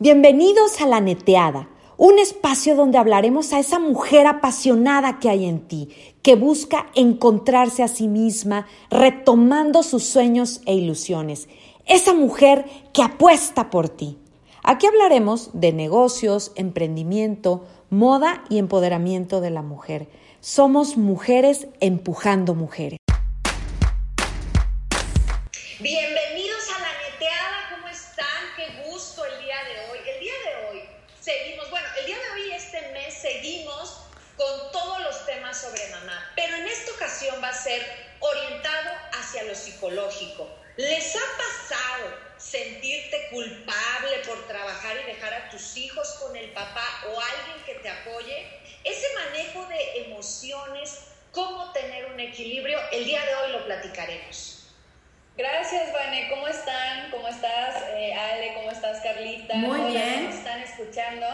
Bienvenidos a La Neteada, un espacio donde hablaremos a esa mujer apasionada que hay en ti, que busca encontrarse a sí misma, retomando sus sueños e ilusiones. Esa mujer que apuesta por ti. Aquí hablaremos de negocios, emprendimiento, moda y empoderamiento de la mujer. Somos mujeres empujando mujeres. Ser orientado hacia lo psicológico. ¿Les ha pasado sentirte culpable por trabajar y dejar a tus hijos con el papá o alguien que te apoye? Ese manejo de emociones, cómo tener un equilibrio, el día de hoy lo platicaremos. Gracias, Vane. ¿Cómo están? ¿Cómo estás, eh, Ale? ¿Cómo estás, Carlita? Muy bien. ¿Cómo están escuchando?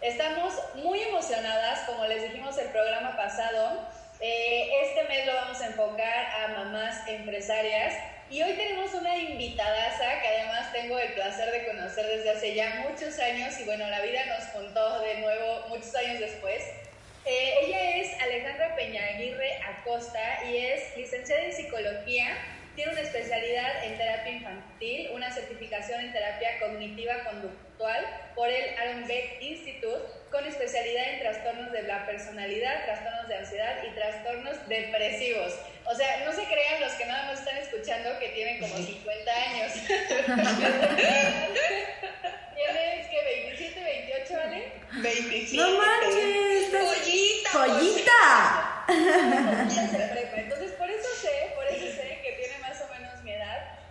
Estamos muy emocionadas, como les dijimos el programa pasado. Eh, este mes lo vamos a enfocar a mamás empresarias. Y hoy tenemos una invitadaza que además tengo el placer de conocer desde hace ya muchos años y bueno, la vida nos contó de nuevo muchos años después. Eh, ella es Alejandra Peñaguirre Acosta y es licenciada en psicología. Tiene una especialidad en terapia infantil, una certificación en terapia cognitiva conductual por el Aaron Beck Institute, con especialidad en trastornos de la personalidad, trastornos de ansiedad y trastornos depresivos. O sea, no se crean los que nada más están escuchando que tienen como 50 años. ¿Tienes que 27, 28, ¿vale? 27. ¡No manches! ¡Joyita! ¡Joyita! Entonces, por eso sé, por eso sé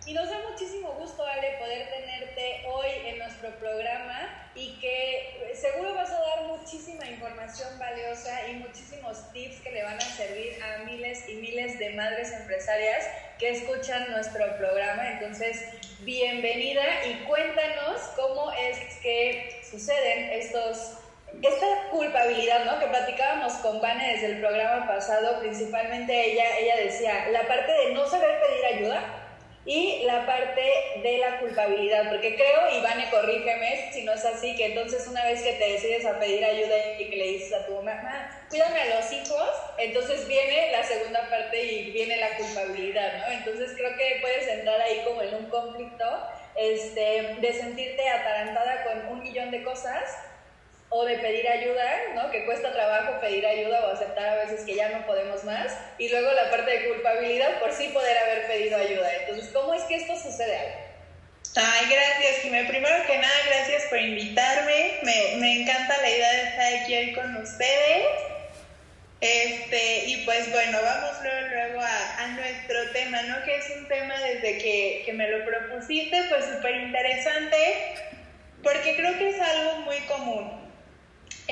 Y nos da muchísimo gusto, Ale, poder tenerte hoy en nuestro programa y que seguro vas a dar muchísima información valiosa y muchísimos tips que le van a servir a miles y miles de madres empresarias que escuchan nuestro programa. Entonces, bienvenida y cuéntanos cómo es que suceden estos esta culpabilidad, ¿no? Que platicábamos con Vane desde el programa pasado, principalmente ella, ella decía, la parte de no saber pedir ayuda y la parte de la culpabilidad, porque creo, y Vane, corrígeme si no es así, que entonces una vez que te decides a pedir ayuda y que le dices a tu mamá, cuídame a los hijos, entonces viene la segunda parte y viene la culpabilidad, ¿no? Entonces creo que puedes entrar ahí como en un conflicto este, de sentirte atarantada con un millón de cosas o de pedir ayuda, ¿no? Que cuesta trabajo pedir ayuda o aceptar a veces que ya no podemos más. Y luego la parte de culpabilidad por sí poder haber pedido ayuda. Entonces, ¿cómo es que esto sucede? Ay, gracias, Jimé. Primero que nada, gracias por invitarme. Me, me encanta la idea de estar aquí hoy con ustedes. Este, y pues bueno, vamos luego, luego a, nuestro tema, ¿no? Que es un tema desde que, que me lo propusiste, pues súper interesante, porque creo que es algo muy común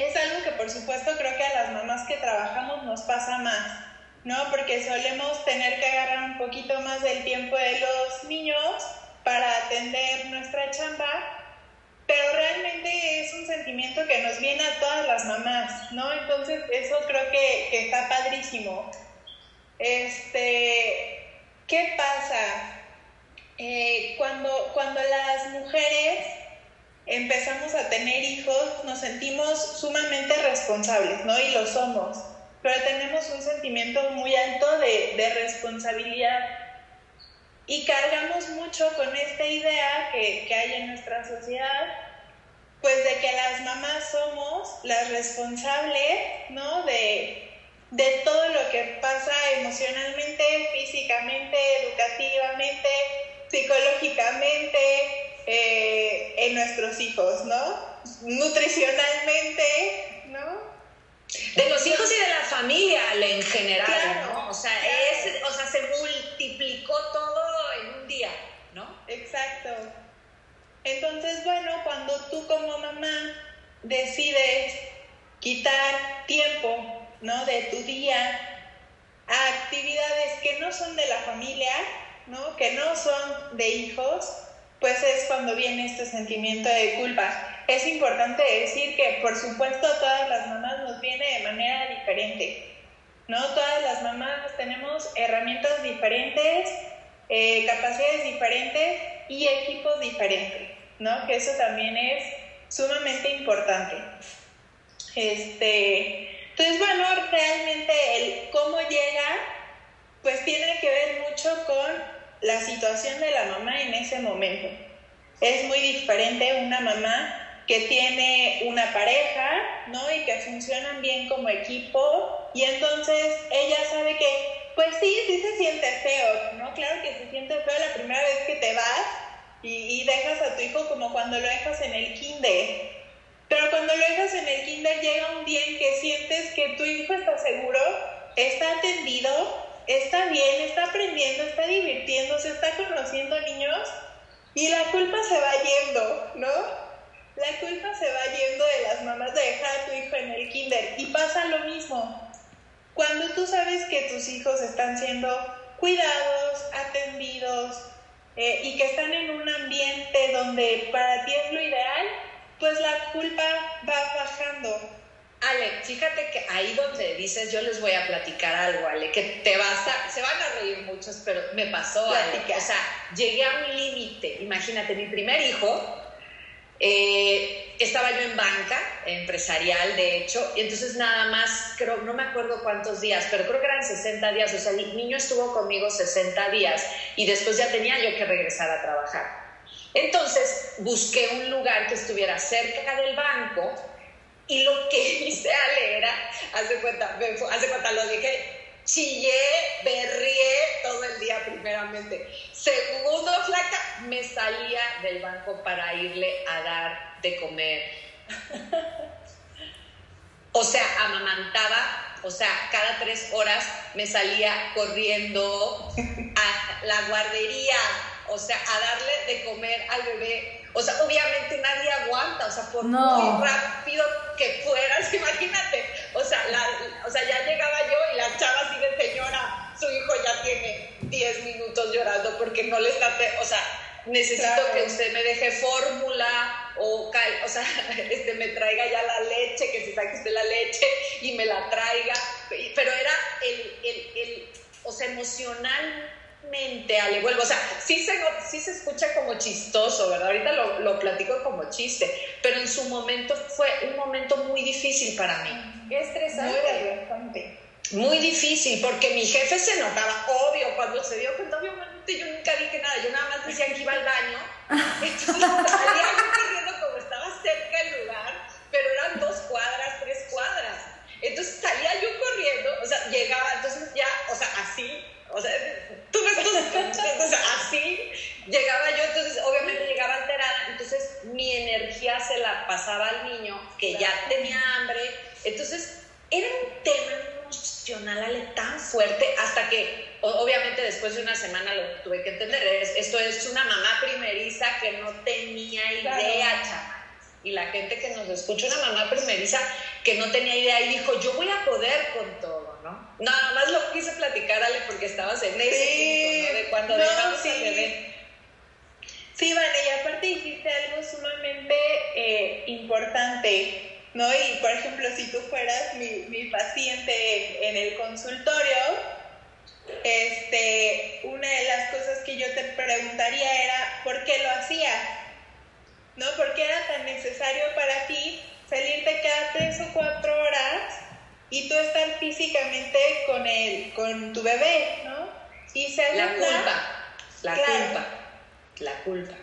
es algo que por supuesto creo que a las mamás que trabajamos nos pasa más, ¿no? Porque solemos tener que agarrar un poquito más del tiempo de los niños para atender nuestra chamba, pero realmente es un sentimiento que nos viene a todas las mamás, ¿no? Entonces eso creo que, que está padrísimo. Este, ¿qué pasa? Eh, cuando, cuando las mujeres empezamos a tener hijos, nos sentimos sumamente responsables, ¿no? Y lo somos, pero tenemos un sentimiento muy alto de, de responsabilidad y cargamos mucho con esta idea que, que, hay en nuestra sociedad, pues de que las mamás somos las responsables, ¿no? De, de todo lo que pasa emocionalmente, físicamente, educativamente, psicológicamente, eh, en nuestros hijos, ¿no? Nutricionalmente, ¿no? De los hijos y de la familia en general, claro, ¿no? O sea, claro. es, o sea, se multiplicó todo en un día, ¿no? Exacto. Entonces, bueno, cuando tú como mamá decides quitar tiempo, ¿no? De tu día a actividades que no son de la familia, ¿no? Que no son de hijos, pues es cuando viene este sentimiento de culpa. Es importante decir que, por supuesto, a todas las mamás nos viene de manera diferente, ¿no? Todas las mamás tenemos herramientas diferentes, eh, capacidades diferentes y equipos diferentes, ¿no? Que eso también es sumamente importante. Este, entonces, bueno, realmente el cómo llega, pues tiene que ver mucho con la situación de la mamá en ese momento. Es muy diferente una mamá que tiene una pareja, ¿no? Y que funcionan bien como equipo y entonces ella sabe que, pues sí, sí se siente feo, ¿no? Claro que se siente feo la primera vez que te vas y, y dejas a tu hijo como cuando lo dejas en el kinder. Pero cuando lo dejas en el kinder llega un día en que sientes que tu hijo está seguro, está atendido, está bien, está aprendiendo, está divirtiendo, se está conociendo niños y la culpa se va yendo, ¿no? La culpa se va yendo de las mamás de dejar a tu hijo en el kinder y pasa lo mismo. Cuando tú sabes que tus hijos están siendo cuidados, atendidos eh, y que están en un ambiente donde para ti es lo ideal, pues la culpa va bajando. Ale, fíjate que ahí donde dices, yo les voy a platicar algo, Ale, que te vas a, se van a reír muchos, pero me pasó, Ale. O sea, llegué a un límite. Imagínate, mi primer hijo, eh, estaba yo en banca empresarial, de hecho, y entonces nada más, creo, no me acuerdo cuántos días, pero creo que eran 60 días, o sea, el niño estuvo conmigo 60 días y después ya tenía yo que regresar a trabajar. Entonces busqué un lugar que estuviera cerca del banco y lo que hice Ale era, hace cuenta, hace cuenta, lo dije, chillé, berrié todo el día primeramente. Segundo, flaca, me salía del banco para irle a dar de comer. O sea, amamantaba, o sea, cada tres horas me salía corriendo la guardería, o sea, a darle de comer al bebé o sea, obviamente nadie aguanta, o sea, por muy rápido que fueras, imagínate. O sea, o sea, ya llegaba yo y la chava así de señora, su hijo ya tiene 10 minutos llorando porque no le está, o sea, necesito que usted me deje fórmula o, o sea, este, me traiga ya la leche, que se saque usted la leche y me la traiga. Pero era el, el, el o sea, emocional Ale, vuelvo, o sea, sí se, sí se escucha como chistoso, ¿verdad? Ahorita lo, lo, platico como chiste, pero en su momento fue un momento muy difícil para mí. Qué estresante. Muy difícil, porque mi jefe se notaba, obvio, cuando se dio cuenta, obviamente yo nunca dije nada, yo nada más decía que iba al baño, entonces salía yo corriendo como estaba cerca del lugar, pero eran dos cuadras, tres cuadras, entonces salía yo corriendo, o sea, llegaba, entonces ya, o sea, así, o sea, tú ves entonces así llegaba yo, entonces obviamente llegaba alterada, entonces mi energía se la pasaba al niño que ya tenía hambre, entonces era un tema emocional Ale, tan fuerte hasta que obviamente después de una semana lo tuve que entender, esto es una mamá primeriza que no tenía idea, chaval y la gente que nos escucha, una mamá primeriza que no tenía idea y dijo, yo voy a poder con todo, ¿no? Nada más lo quise platicar, Ale, porque estabas en ese sí, punto, ¿no? De cuando dejamos sí. bebé. Sí, vale, y aparte dijiste algo sumamente eh, importante, ¿no? Y por ejemplo, si tú fueras mi, mi paciente en, el consultorio, este, una de las cosas que yo te preguntaría era, ¿por qué lo hacías? ¿no? Porque era tan necesario para ti salirte cada tres o cuatro horas y tú estar físicamente con él, con tu bebé, ¿no? Y segunda, la culpa, la culpa, la culpa.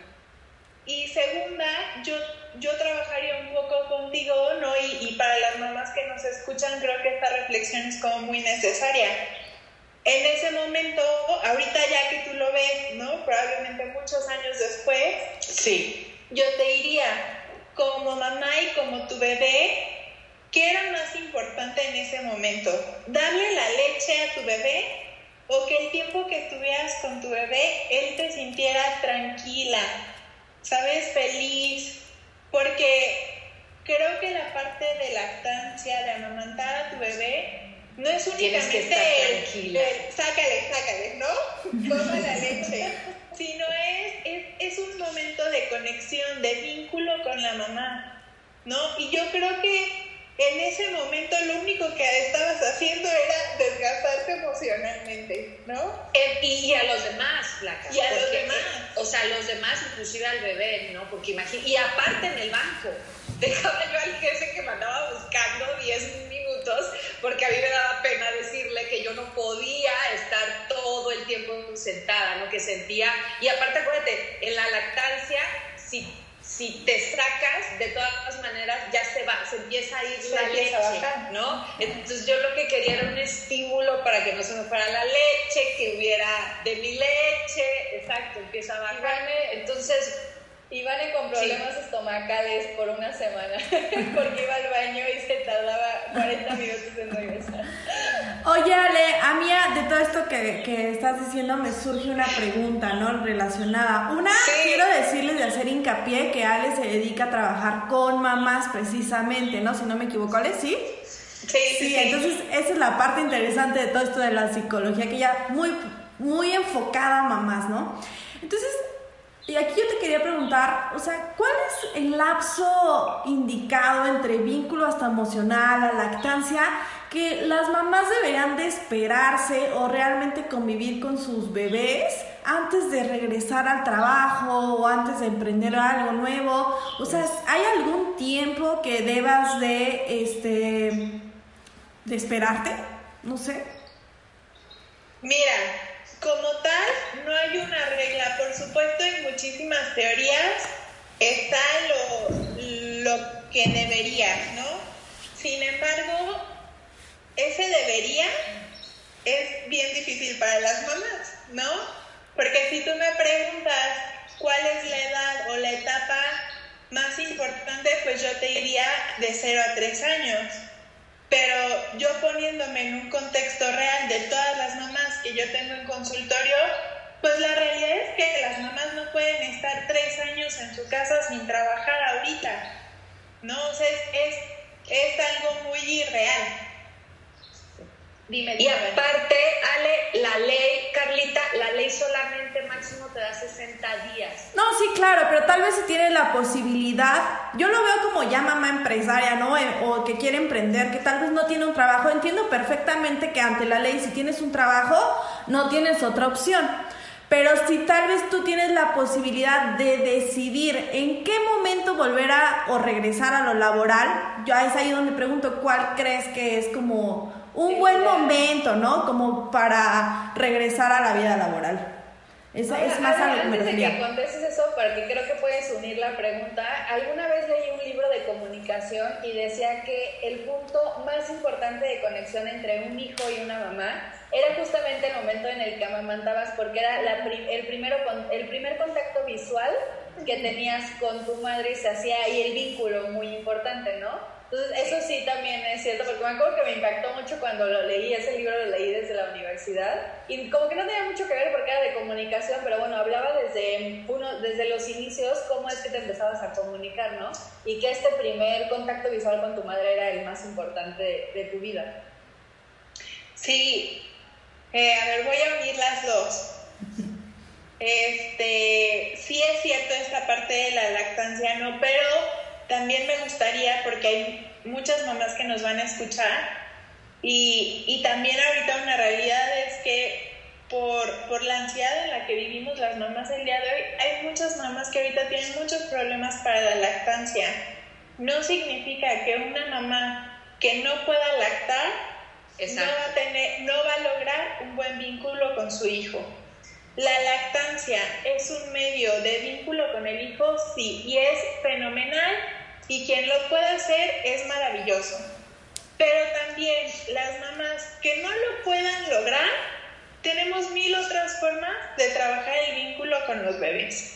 Y segunda, yo, yo trabajaría un poco contigo, ¿no? Y, y para las mamás que nos escuchan, creo que esta reflexión es como muy necesaria. En ese momento, ahorita ya que tú lo ves, ¿no? Probablemente muchos años después. Sí yo te diría, como mamá y como tu bebé, ¿qué era más importante en ese momento? ¿Darle la leche a tu bebé o que el tiempo que estuvieras con tu bebé, él te sintiera tranquila, sabes, feliz? Porque creo que la parte de lactancia, de amamantar a tu bebé, no es únicamente que estar tranquila. sácale, sácale, ¿no? Toma la leche sino es, es, un momento de conexión, de vínculo con la mamá, ¿no? Y yo creo que en ese momento lo único que estabas haciendo era desgastarte emocionalmente, ¿no? y, a los demás, Flaca. Y a los demás. o sea, a los demás, inclusive al bebé, ¿no? Porque imagínate, y aparte en el banco. dejaba yo al jefe que me andaba buscando 10 minutos porque a mí me daba pena decirle que yo no podía estar todo el tiempo sentada, ¿no? Que sentía, y aparte acuérdate, en la lactancia, si si te sacas, de todas maneras ya se va, se empieza a ir la leche, ¿no? Entonces yo lo que quería era un estímulo para que no se me fuera la leche, que hubiera de mi leche, exacto, empieza a bajar. Entonces Ivane con problemas estomacales por una semana porque iba al baño y se tardaba 40 minutos en regresar. Oye, Ale, a mí de todo esto que, que, estás diciendo me surge una pregunta, ¿no? Relacionada. Una, quiero decirles de hacer hincapié que Ale se dedica a trabajar con mamás precisamente, ¿no? Si no me equivoco, Ale, ¿sí? Sí, sí, sí. entonces esa es la parte interesante de todo esto de la psicología, que ya muy, muy enfocada a mamás, ¿no? Entonces, y aquí yo te quería preguntar, o sea, ¿cuál es el lapso indicado entre vínculo hasta emocional, la lactancia, que las mamás deberían de esperarse o realmente convivir con sus bebés antes de regresar al trabajo o antes de emprender algo nuevo? O sea, ¿hay algún tiempo que debas de, este, de esperarte? No sé. Mira, como tal, no hay una regla. Por supuesto, en muchísimas teorías está lo, lo que debería, ¿no? Sin embargo, ese debería es bien difícil para las mamás, ¿no? Porque si tú me preguntas cuál es la edad o la etapa más importante, pues yo te diría de 0 a 3 años. Pero yo poniéndome en un contexto real de todas las mamás que yo tengo en consultorio, pues la realidad es que las mamás no pueden estar tres años en su casa sin trabajar ahorita. ¿No? O sea, es, es algo muy irreal. Dime, Y aparte, Ale, la ley, Carlita, la ley solamente máximo te da 60 días. No, sí, claro, pero tal vez si tienes la posibilidad, yo lo veo como ya mamá empresaria, ¿no? Eh, o que quiere emprender, que tal vez no tiene un trabajo. Entiendo perfectamente que ante la ley, si tienes un trabajo, no tienes otra opción. Pero si tal vez tú tienes la posibilidad de decidir en qué momento volver a o regresar a lo laboral, yo es ahí donde pregunto cuál crees que es como un buen momento, ¿no? Como para regresar a la vida laboral. Es, es más a lo que me refería. que contestes eso, porque creo que puedes unir la pregunta, alguna vez leí un libro de comunicación y decía que el punto más importante de conexión entre un hijo y una mamá era justamente el momento en el que amamantabas, porque era la el, primero, el primer contacto visual que tenías con tu madre y se hacía ahí el vínculo muy importante, ¿no? Entonces, eso sí también es cierto, porque me acuerdo que me impactó mucho cuando lo leí, ese libro lo leí desde la universidad, y como que no tenía mucho que ver porque era de comunicación, pero bueno, hablaba desde, uno, desde los inicios cómo es que te empezabas a comunicar, ¿no? Y que este primer contacto visual con tu madre era el más importante de, tu vida. Sí, eh, a ver, voy a unir las dos. Este, sí es cierto esta parte de la lactancia, ¿no? Pero también me gustaría, porque hay muchas mamás que nos van a escuchar, y, y también ahorita una realidad es que por, por, la ansiedad en la que vivimos las mamás el día de hoy, hay muchas mamás que ahorita tienen muchos problemas para la lactancia. No significa que una mamá que no pueda lactar no va, a tener, no va a lograr un buen vínculo con su hijo. La lactancia es un medio de vínculo con el hijo, sí, y es fenomenal y quien lo puede hacer es maravilloso. Pero también las mamás que no lo puedan lograr, tenemos mil otras formas de trabajar el vínculo con los bebés.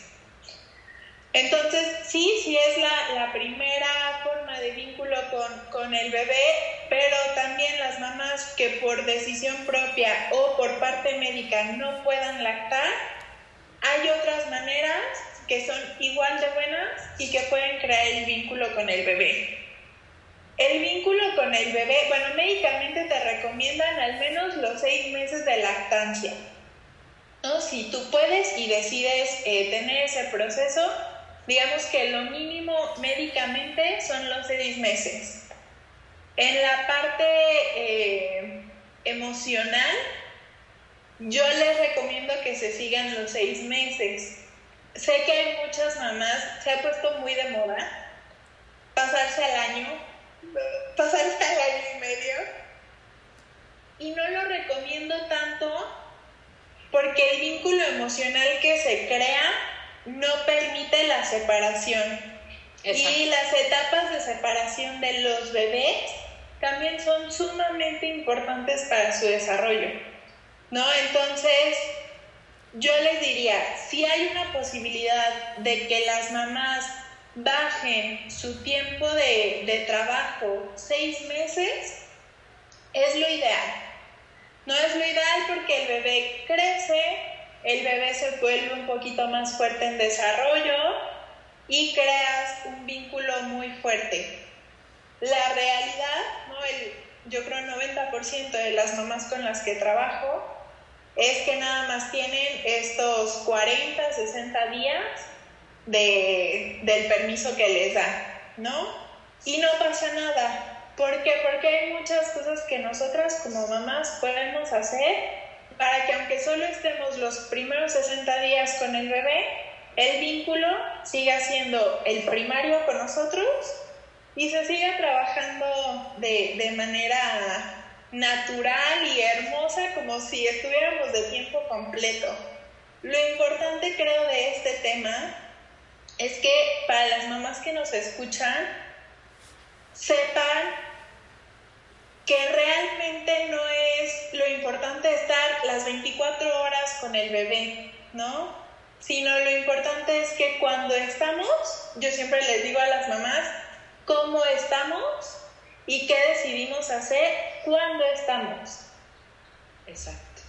Entonces, sí, sí es la, la primera forma de vínculo con, con, el bebé, pero también las mamás que por decisión propia o por parte médica no puedan lactar, hay otras maneras que son igual de buenas y que pueden crear el vínculo con el bebé. El vínculo con el bebé, bueno, médicamente te recomiendan al menos los seis meses de lactancia. ¿no? Si tú puedes y decides eh, tener ese proceso, digamos que lo mínimo médicamente son los seis meses. En la parte eh, emocional, yo les recomiendo que se sigan los seis meses sé que hay muchas mamás, se ha puesto muy de moda pasarse al año, pasarse al año y medio. Y no lo recomiendo tanto porque el vínculo emocional que se crea no permite la separación. Exacto. Y las etapas de separación de los bebés también son sumamente importantes para su desarrollo, ¿no? Entonces, yo les diría, si hay una posibilidad de que las mamás bajen su tiempo de, de trabajo seis meses, es lo ideal. No es lo ideal porque el bebé crece, el bebé se vuelve un poquito más fuerte en desarrollo y creas un vínculo muy fuerte. La realidad, yo creo el 90% de las mamás con las que trabajo es que nada más tienen estos 40, 60 días de, del permiso que les dan, ¿no? Y no pasa nada. ¿Por qué? Porque hay muchas cosas que nosotras como mamás podemos hacer para que aunque solo estemos los primeros 60 días con el bebé, el vínculo siga siendo el primario con nosotros y se siga trabajando de, de manera natural y hermosa como si estuviéramos de tiempo completo. Lo importante creo de este tema es que para las mamás que nos escuchan, sepan que realmente no es lo importante estar las 24 horas con el bebé, ¿no? Sino lo importante es que cuando estamos, yo siempre les digo a las mamás, cómo estamos y qué decidimos hacer cuando estamos. Exacto.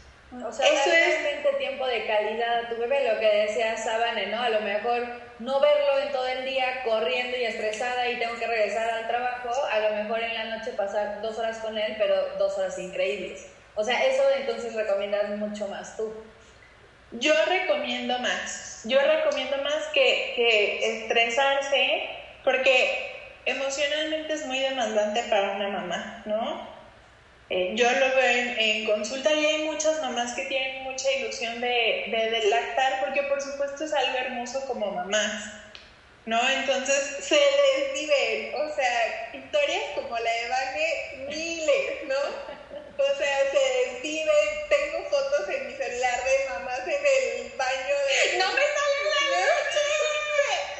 O sea, Eso es realmente tiempo de calidad a tu bebé, lo que decía Sabane, ¿no? A lo mejor no verlo en todo el día corriendo y estresada y tengo que regresar al trabajo, a lo mejor en la noche pasar dos horas con él, pero dos horas increíbles. O sea, eso entonces recomiendas mucho más tú. Yo recomiendo más. Yo recomiendo más que, que estresarse, porque emocionalmente es muy demandante para una mamá, ¿no? Eh, yo lo veo en, consulta y hay muchas mamás que tienen mucha ilusión de, de, lactar porque por supuesto es algo hermoso como mamás, ¿no? Entonces se les vive, o sea, historias como la de Vane, miles, ¿no? O sea, se desviven, tengo fotos en mi celular de mamás en el baño de... ¡No me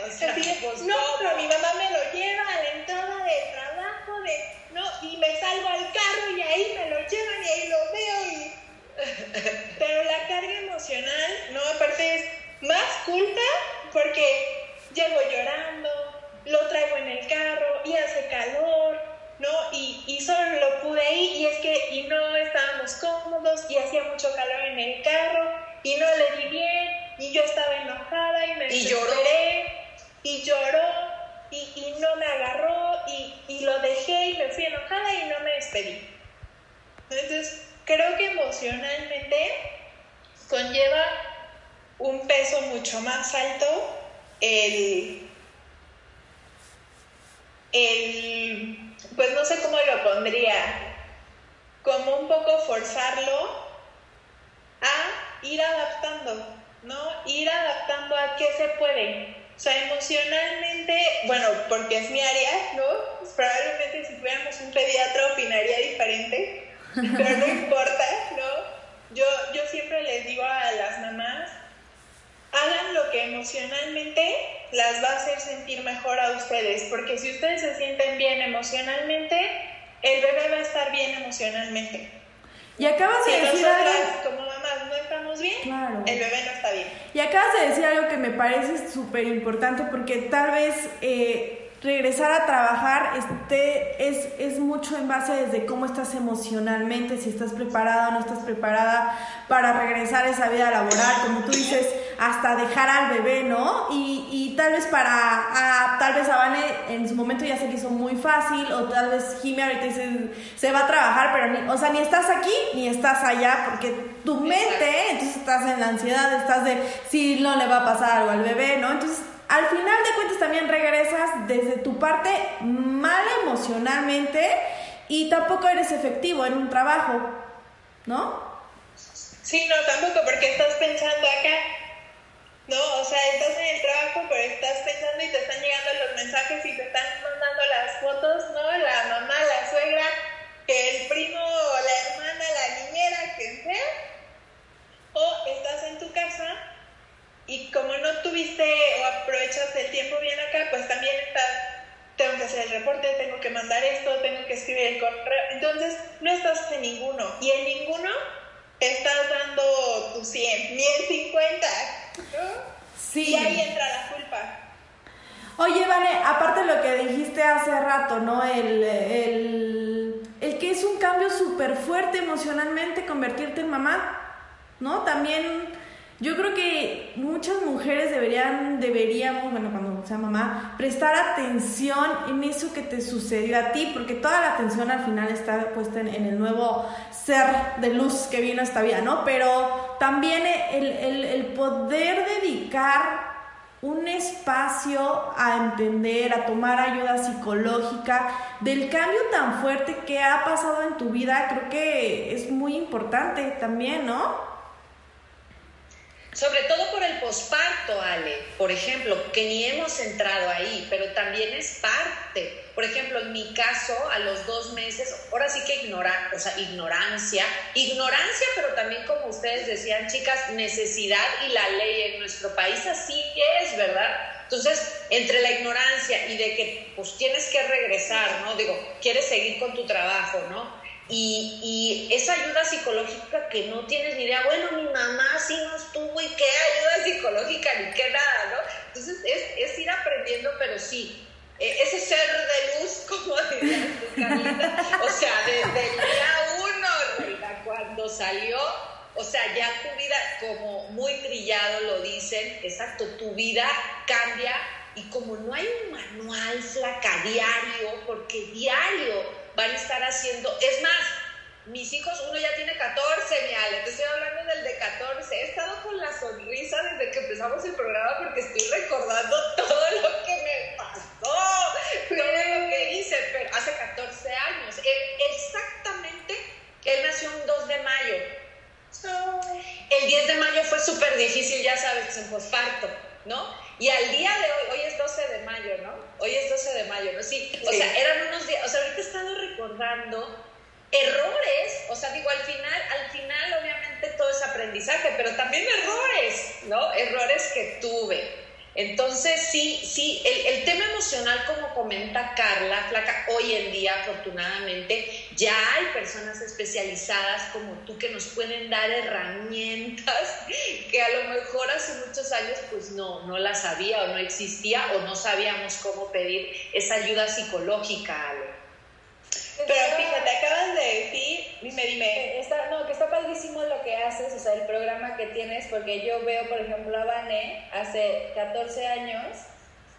Pues, no, pero mi mamá me lo lleva a la entrada de trabajo, de ¿no? Y me salgo al carro y ahí me lo llevan y ahí lo veo y... Pero la carga emocional, ¿no? Aparte es más culpa porque llego llorando, lo traigo en el carro y hace calor, ¿no? Y, y solo lo pude ir y es que y no estábamos cómodos y hacía mucho calor en el carro y no le di bien y yo estaba enojada y me y lloró y lloró y, no me agarró y, y, lo dejé y me fui enojada y no me despedí. Entonces, creo que emocionalmente conlleva un peso mucho más alto el, el, pues no sé cómo lo pondría, como un poco forzarlo a ir adaptando, ¿no? Ir adaptando a qué se puede. O sea, emocionalmente, bueno, porque es mi área, ¿no? Probablemente si fuéramos un pediatra opinaría diferente, pero no importa, ¿no? Yo, yo siempre les digo a las mamás, hagan lo que emocionalmente las va a hacer sentir mejor a ustedes, porque si ustedes se sienten bien emocionalmente, el bebé va a estar bien emocionalmente. Y acabas de decir algo... como bien, el bebé no está bien. Y acabas de decir algo que me parece súper importante porque tal vez eh, regresar a trabajar este, es, es mucho en base desde cómo estás emocionalmente, si estás preparada o no estás preparada para regresar a esa vida laboral, como tú dices, hasta dejar al bebé, ¿no? Y, y tal vez para, a, tal vez a Vane en su momento ya se le hizo muy fácil, o tal vez Jimmy ahorita dice, se va a trabajar, pero ni, o sea, ni estás aquí ni estás allá, porque tu mente, entonces estás en la ansiedad, estás de si no le va a pasar algo al bebé, ¿no? Entonces al final de cuentas también regresas desde tu parte mal emocionalmente y tampoco eres efectivo en un trabajo, ¿no? Sí, no, tampoco, porque estás pensando acá, ¿no? O sea, estás en el trabajo, pero estás pensando y te están llegando los mensajes y te están mandando las fotos, ¿no? La mamá, la suegra, que el primo, la hermana, la niñera, quien sea. O estás en tu casa y como no tuviste o aprovechas el tiempo bien acá, pues también estás, tengo que hacer el reporte, tengo que mandar esto, tengo que escribir el correo. Entonces, no estás en ninguno. Y en ninguno estás dando tu 100, ni el 50. ¿no? Sí. Y ahí entra la culpa. Oye, Vale, aparte de lo que dijiste hace rato, ¿no? El, el, el que es un cambio súper fuerte emocionalmente convertirte en mamá, ¿no? También yo creo que muchas mujeres deberían, deberíamos, bueno, cuando sea mamá, prestar atención en eso que te sucedió a ti, porque toda la atención al final está puesta en, el nuevo ser de luz que vino a esta vida, ¿no? Pero también el, el, el poder dedicar un espacio a entender, a tomar ayuda psicológica del cambio tan fuerte que ha pasado en tu vida, creo que es muy importante también, ¿no? Sobre todo por el posparto, Ale, por ejemplo, que ni hemos entrado ahí, pero también es parte. Por ejemplo, en mi caso, a los dos meses, ahora sí que ignora, o sea, ignorancia, ignorancia, pero también como ustedes decían, chicas, necesidad y la ley en nuestro país así es, ¿verdad? Entonces, entre la ignorancia y de que pues tienes que regresar, ¿no? Digo, quieres seguir con tu trabajo, ¿no? Y, esa ayuda psicológica que no tienes ni idea, bueno, mi mamá sí no estuvo y qué ayuda psicológica ni qué nada, ¿no? Entonces es, ir aprendiendo, pero sí, e, ese ser de luz, como dirías Carlita, o sea, desde el día uno, cuando salió, o sea, ya tu vida, como muy trillado lo dicen, exacto, tu vida cambia y como no hay un manual flaca diario, porque diario van a estar haciendo, es más, mis hijos, uno ya tiene 14, mi Ale, te estoy hablando del de 14. He estado con la sonrisa desde que empezamos el programa porque estoy recordando todo lo que me pasó, todo lo que hice, pero hace 14 años. exactamente, él nació un 2 de mayo. El 10 de mayo fue súper difícil, ya sabes, en posparto, ¿no? Y al día de hoy, hoy es 12 de mayo, ¿no? Hoy es 12 de mayo, ¿no? Sí, o sea, eran unos días, o sea, ahorita he estado recordando errores, o sea, digo, al final, al final obviamente todo es aprendizaje, pero también errores, ¿no? Errores que tuve. Entonces, sí, sí, el, tema emocional, como comenta Carla, Flaca, hoy en día, afortunadamente, ya hay personas especializadas como tú que nos pueden dar herramientas que a lo mejor hace muchos años pues no, no las había o no existía o no sabíamos cómo pedir esa ayuda psicológica, Ale. Pero fíjate, acabas de decir, dime, dime. Está, no, que está padrísimo lo que haces, o sea, el programa que tienes, porque yo veo, por ejemplo, a Vane hace 14 años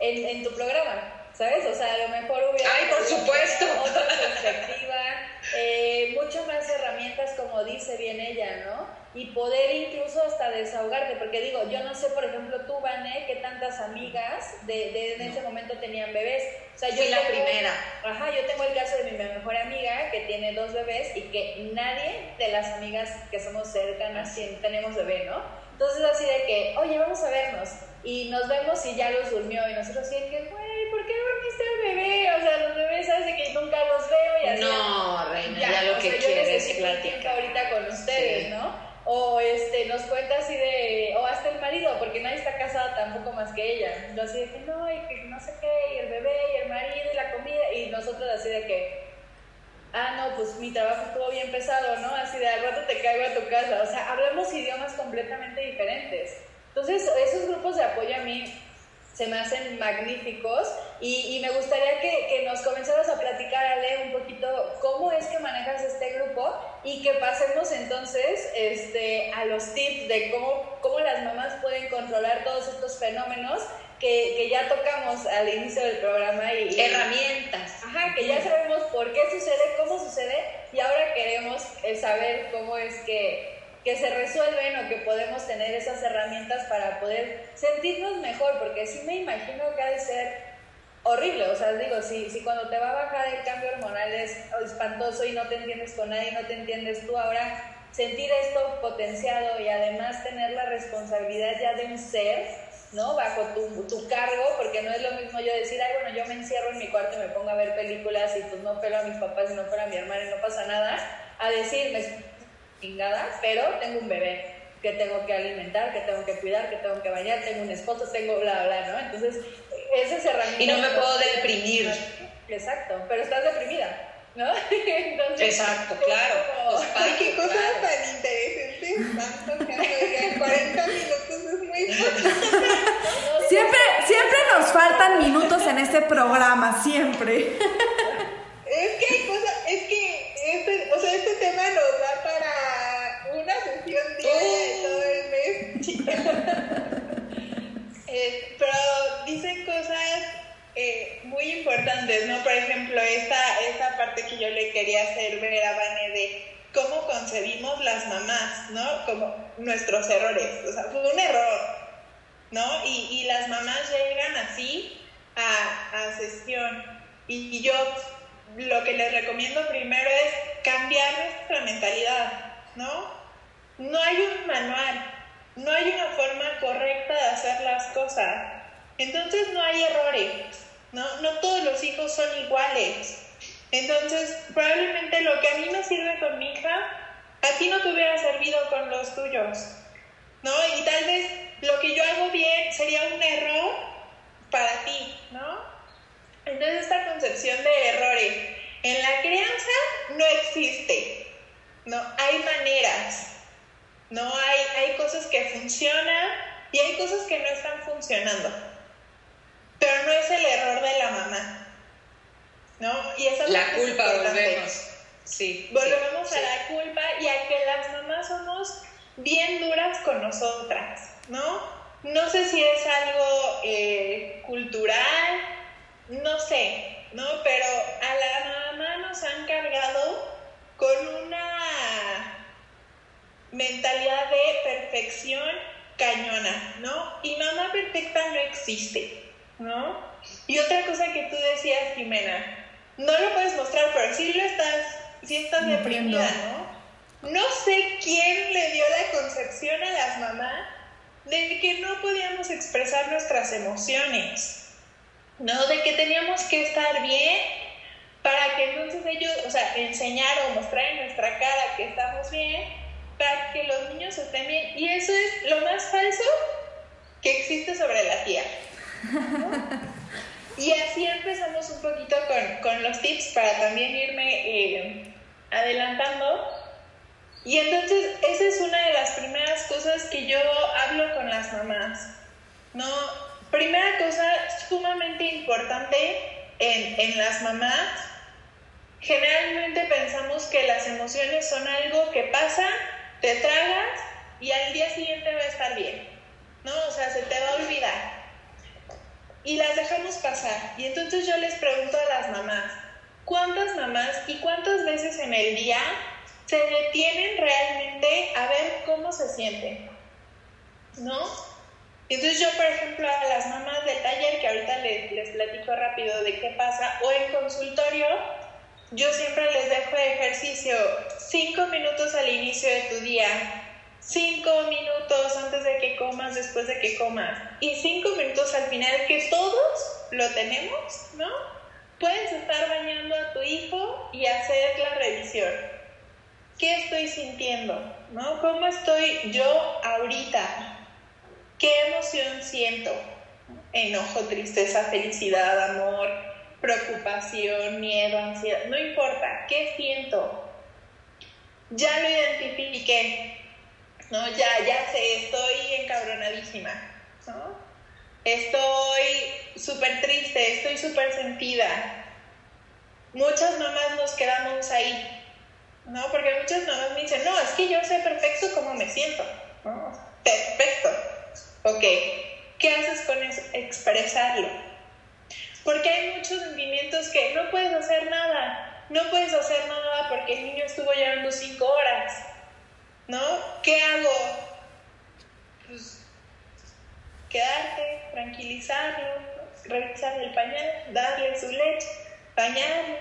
en, en tu programa. ¿sabes? O sea, a lo mejor hubiera... ¡Ay, por supuesto! Otra perspectiva, eh, mucho más herramientas, como dice bien ella, ¿no? Y poder incluso hasta desahogarte, porque digo, yo no sé, por ejemplo, tú, Vané, que tantas amigas de, de en ese momento tenían bebés. O sea, yo Fui la primera. Ajá, yo tengo el caso de mi mejor amiga que tiene dos bebés y que nadie de las amigas que somos cercanas tenemos bebé, ¿no? Entonces así de que, oye, vamos a vernos. Y nos vemos y ya los durmió. Y nosotros así de que, güey, ¿por qué dormiste el bebé? O sea, los bebés, ¿sabes? De que nunca los veo y así. No, reina, ya, lo que quieres es platicar. ahorita con ustedes, ¿no? O este, nos cuenta así de, o hasta el marido, porque nadie está casado tampoco más que ella. Yo así de que no, y que no sé qué, y el bebé, y el marido, y la comida, y nosotros así de que, ah, no, pues mi trabajo estuvo bien pesado, ¿no? Así de al rato te caigo a tu casa. O sea, hablamos idiomas completamente diferentes. Entonces, esos grupos de apoyo a mí se me hacen magníficos y, me gustaría que, que, nos comenzaras a platicar, Ale, un poquito cómo es que manejas este grupo y que pasemos entonces este, a los tips de cómo, cómo las mamás pueden controlar todos estos fenómenos que, que ya tocamos al inicio del programa. Y, Herramientas. Ajá, que ya sabemos por qué sucede, cómo sucede y ahora queremos eh, saber cómo es que que se resuelven o que podemos tener esas herramientas para poder sentirnos mejor, porque sí me imagino que ha de ser horrible, o sea, digo, si, si cuando te va a bajar el cambio hormonal es espantoso y no te entiendes con nadie, no te entiendes tú, ahora sentir esto potenciado y además tener la responsabilidad ya de un ser, ¿no? Bajo tu, tu, cargo, porque no es lo mismo yo decir, ay, bueno, yo me encierro en mi cuarto y me pongo a ver películas y pues no pelo a mis papás y no pelo a mi hermana y no pasa nada, a decir, me pero tengo un bebé que tengo que alimentar, que tengo que cuidar, que tengo que bañar, tengo un esposo, tengo bla, bla, ¿no? Entonces, esas herramientas... Y no me puedo deprimir. Exacto, pero estás deprimida. ¿no? Entonces, Exacto, claro. Pues, Ay, qué cosas tan interesantes están tocando. 40 minutos es muy. Siempre, siempre nos faltan minutos en este programa, siempre. Es que hay cosas, es que este, o sea, este tema nos da para una sesión diaria de todo el mes, chicas. Eh, pero dicen cosas eh, muy importantes, ¿no? Por ejemplo, esta, esta parte que yo le quería hacer ver a Vane de cómo concebimos las mamás, ¿no? Como nuestros errores. O sea, fue un error, ¿no? Y, y las mamás llegan así a, a sesión. Y, y yo lo que les recomiendo primero es cambiar nuestra mentalidad, ¿no? No hay un manual, no hay una forma correcta de hacer las cosas. Entonces no hay errores, ¿no? No todos los hijos son iguales. Entonces, probablemente lo que a mí me sirve con mi hija, a ti no te hubiera servido con los tuyos, ¿no? Y tal vez lo que yo hago bien sería un error para ti, ¿no? Entonces, esta concepción de errores en la crianza no existe, ¿no? Hay maneras, ¿no? Hay, hay cosas que funcionan y hay cosas que no están funcionando. Pero no es el error de la mamá, ¿no? Y esa La culpa, volvemos. Sí. Volvemos sí, a sí. la culpa y a que las mamás somos bien duras con nosotras, ¿no? No sé si es algo eh, cultural, no sé, ¿no? Pero a la mamá nos han cargado con una mentalidad de perfección cañona, ¿no? Y mamá perfecta no existe, ¿no? Y otra cosa que tú decías, Jimena, no lo puedes mostrar, pero sí lo estás, sí estás deprimida, ¿no? No sé quién le dio la concepción a las mamás de que no podíamos expresar nuestras emociones, ¿no? De que teníamos que estar bien para que entonces ellos, o sea, enseñar o mostrar en nuestra cara que estamos bien, para que los niños estén bien. Y eso es lo más falso que existe sobre la tierra. Y así empezamos un poquito con, con los tips para también irme eh, adelantando. Y entonces esa es una de las primeras cosas que yo hablo con las mamás. ¿no? Primera cosa sumamente importante en, en las mamás, generalmente pensamos que las emociones son algo que pasa, te tragas y al día siguiente va a estar bien, ¿no? O sea, se te va a olvidar. Y las dejamos pasar. Y entonces yo les pregunto a las mamás, ¿cuántas mamás y cuántas veces en el día se detienen realmente a ver cómo se sienten? ¿No? Entonces yo, por ejemplo, a las mamás del taller, que ahorita les, les platico rápido de qué pasa, o en consultorio, yo siempre les dejo de ejercicio cinco minutos al inicio de tu día, cinco minutos antes de que comas, después de que comas, y cinco minutos al final, que todos lo tenemos, ¿no? Puedes estar bañando a tu hijo y hacer la revisión. ¿Qué estoy sintiendo? ¿No? ¿Cómo estoy yo ahorita? ¿Qué emoción siento? Enojo, tristeza, felicidad, amor, preocupación, miedo, ansiedad, no importa, ¿qué siento? Ya lo identifiqué, ¿no? Ya, ya sé, estoy encabronadísima, ¿no? Estoy súper triste, estoy súper sentida. Muchas mamás nos quedamos ahí, ¿no? Porque muchas mamás me dicen, no, es que yo sé perfecto cómo me siento, ¿no? Perfecto, ok. ¿Qué haces con eso? Expresarlo. Porque hay muchos sentimientos que no puedes hacer nada. No puedes hacer nada porque el niño estuvo llorando cinco horas. ¿No? ¿Qué hago? Pues quedarte, tranquilizarlo, revisar el pañal, darle su leche, bañarlo,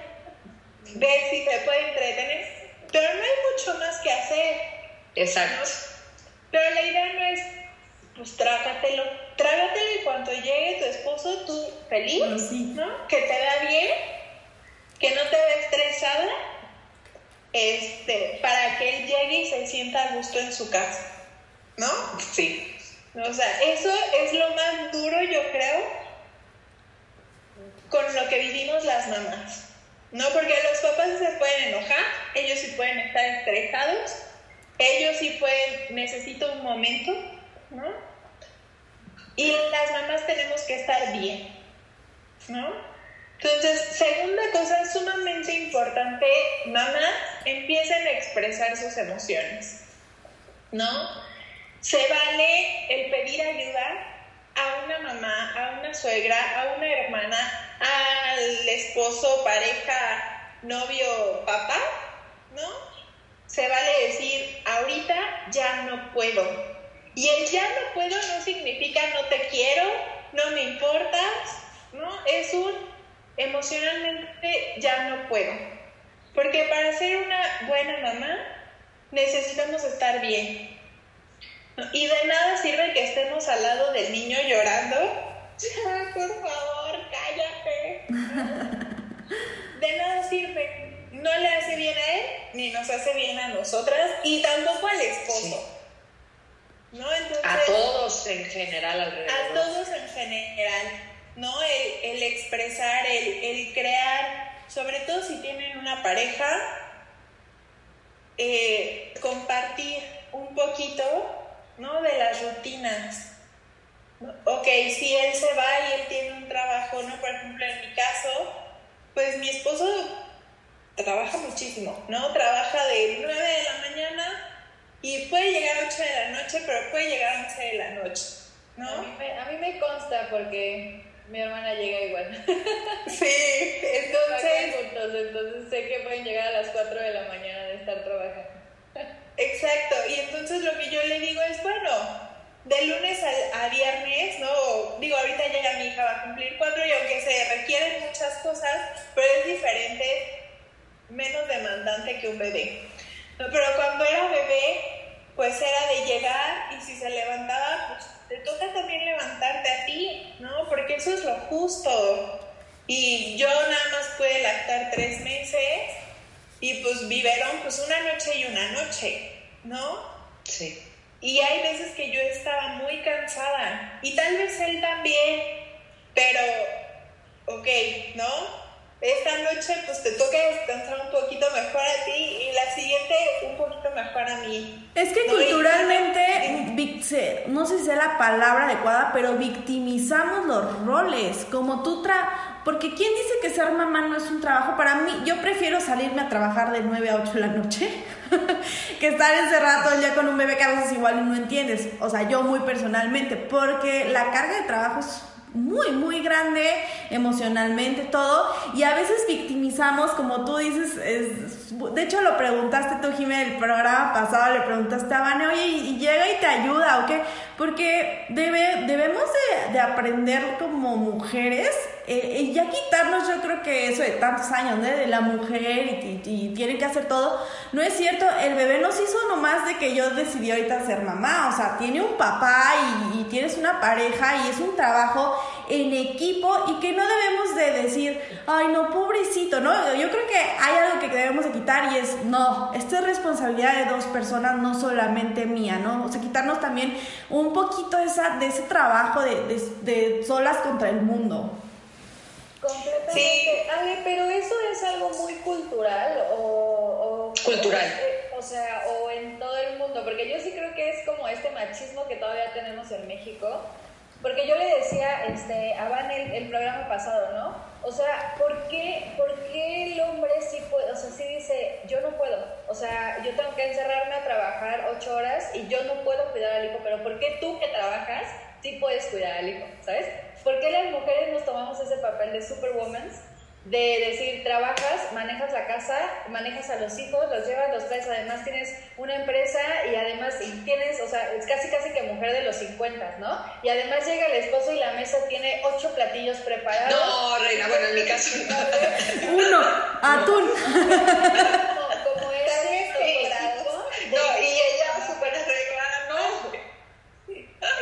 ver si se puede entretener. Pero no hay mucho más que hacer. Exacto. Pero la idea no es, pues trágatelo, trágatelo y cuando llegue tu esposo, tú feliz, Bueno, sí. ¿no? Que te da bien, que no te ve estresada, este, para que él llegue y se sienta a gusto en su casa, ¿no? Sí. O sea, eso es lo más duro, yo creo, con lo que vivimos las mamás. ¿No? Porque los papás se pueden enojar, ellos sí pueden estar estresados, ellos sí pueden, necesito un momento, ¿no? Y las mamás tenemos que estar bien, ¿no? Entonces, segunda cosa sumamente importante, mamás empiecen a expresar sus emociones, ¿no? Se vale el pedir ayuda a una mamá, a una suegra, a una hermana, al esposo, pareja, novio, papá, ¿no? Se vale decir, ahorita ya no puedo. Y el ya no puedo no significa no te quiero, no me importas, ¿no? Es un emocionalmente ya no puedo. Porque para ser una buena mamá necesitamos estar bien. Y de nada sirve que estemos al lado del niño llorando. Ya, por favor, cállate. De nada sirve. No le hace bien a él, ni nos hace bien a nosotras, y tampoco al esposo. ¿No? Entonces, a todos en general alrededor. A todos en general. ¿No? El, el expresar, el, el crear, sobre todo si tienen una pareja, eh, compartir un poquito ¿no? De las rutinas. Ok, si él se va y él tiene un trabajo, ¿no? Por ejemplo, en mi caso, pues mi esposo trabaja muchísimo, ¿no? Trabaja de 9 de la mañana y puede llegar a 8 de la noche, pero puede llegar a 11 de la noche, ¿no? A mí me, a mí me consta porque mi hermana llega igual. Sí, entonces... entonces sé que pueden llegar a las 4 de la mañana de estar trabajando. Exacto, y entonces lo que yo le digo es, bueno, de lunes a, viernes, ¿no? Digo, ahorita llega mi hija, va a cumplir cuatro y aunque se requieren muchas cosas, pero es diferente, menos demandante que un bebé. pero cuando era bebé, pues era de llegar y si se levantaba, pues te toca también levantarte a ti, ¿no? Porque eso es lo justo. Y yo nada más pude lactar tres meses y pues vivieron pues una noche y una noche, ¿no? Sí. Y hay veces que yo estaba muy cansada y tal vez él también, pero, ok, ¿no? Esta noche pues te toca descansar un poquito mejor a ti y la siguiente un poquito mejor a mí. Es que culturalmente, no sé si sea la palabra adecuada, pero victimizamos los roles. Como tú tra porque ¿quién dice que ser mamá no es un trabajo? Para mí, yo prefiero salirme a trabajar de 9 a 8 de la noche que estar encerrado todo el día con un bebé que a veces igual no entiendes. O sea, yo muy personalmente, porque la carga de trabajo es muy, muy grande emocionalmente, todo. Y a veces victimizamos, como tú dices, de hecho lo preguntaste tú, Jiménez, el programa pasado, le preguntaste a Vane, oye, y, llega y te ayuda, ¿o qué? Porque debe, debemos de, de aprender como mujeres eh, ya quitarnos, yo creo que eso de tantos años, ¿no? De la mujer y, y, tiene que hacer todo. No es cierto, el bebé no se hizo nomás de que yo decidí ahorita ser mamá. O sea, tiene un papá y, tienes una pareja y es un trabajo en equipo y que no debemos de decir, ay, no, pobrecito, ¿no? Yo creo que hay algo que debemos de quitar y es, no, esto es responsabilidad de dos personas, no solamente mía, ¿no? O sea, quitarnos también un poquito esa, de ese trabajo de, de solas contra el mundo. Completamente. Sí. Ale, pero eso es algo muy cultural o... cultural. O, sea, o en todo el mundo, porque yo sí creo que es como este machismo que todavía tenemos en México. Porque yo le decía este, a Van el, el programa pasado, ¿no? O sea, ¿por qué, ¿por qué el hombre sí puede, o sea, sí dice, yo no puedo? O sea, yo tengo que encerrarme a trabajar ocho horas y yo no puedo cuidar al hijo, pero ¿por qué tú que trabajas sí puedes cuidar al hijo? ¿Sabes? ¿Por qué las mujeres nos tomamos ese papel de superwoman? De decir, trabajas, manejas la casa, manejas a los hijos, los llevas, los traes, además tienes una empresa y además tienes, o sea, es casi casi que mujer de los 50, ¿no? Y además llega el esposo y la mesa tiene ocho platillos preparados. No, reina, bueno, en mi caso. Uno, atún. como era No, y ella súper arreglada, no.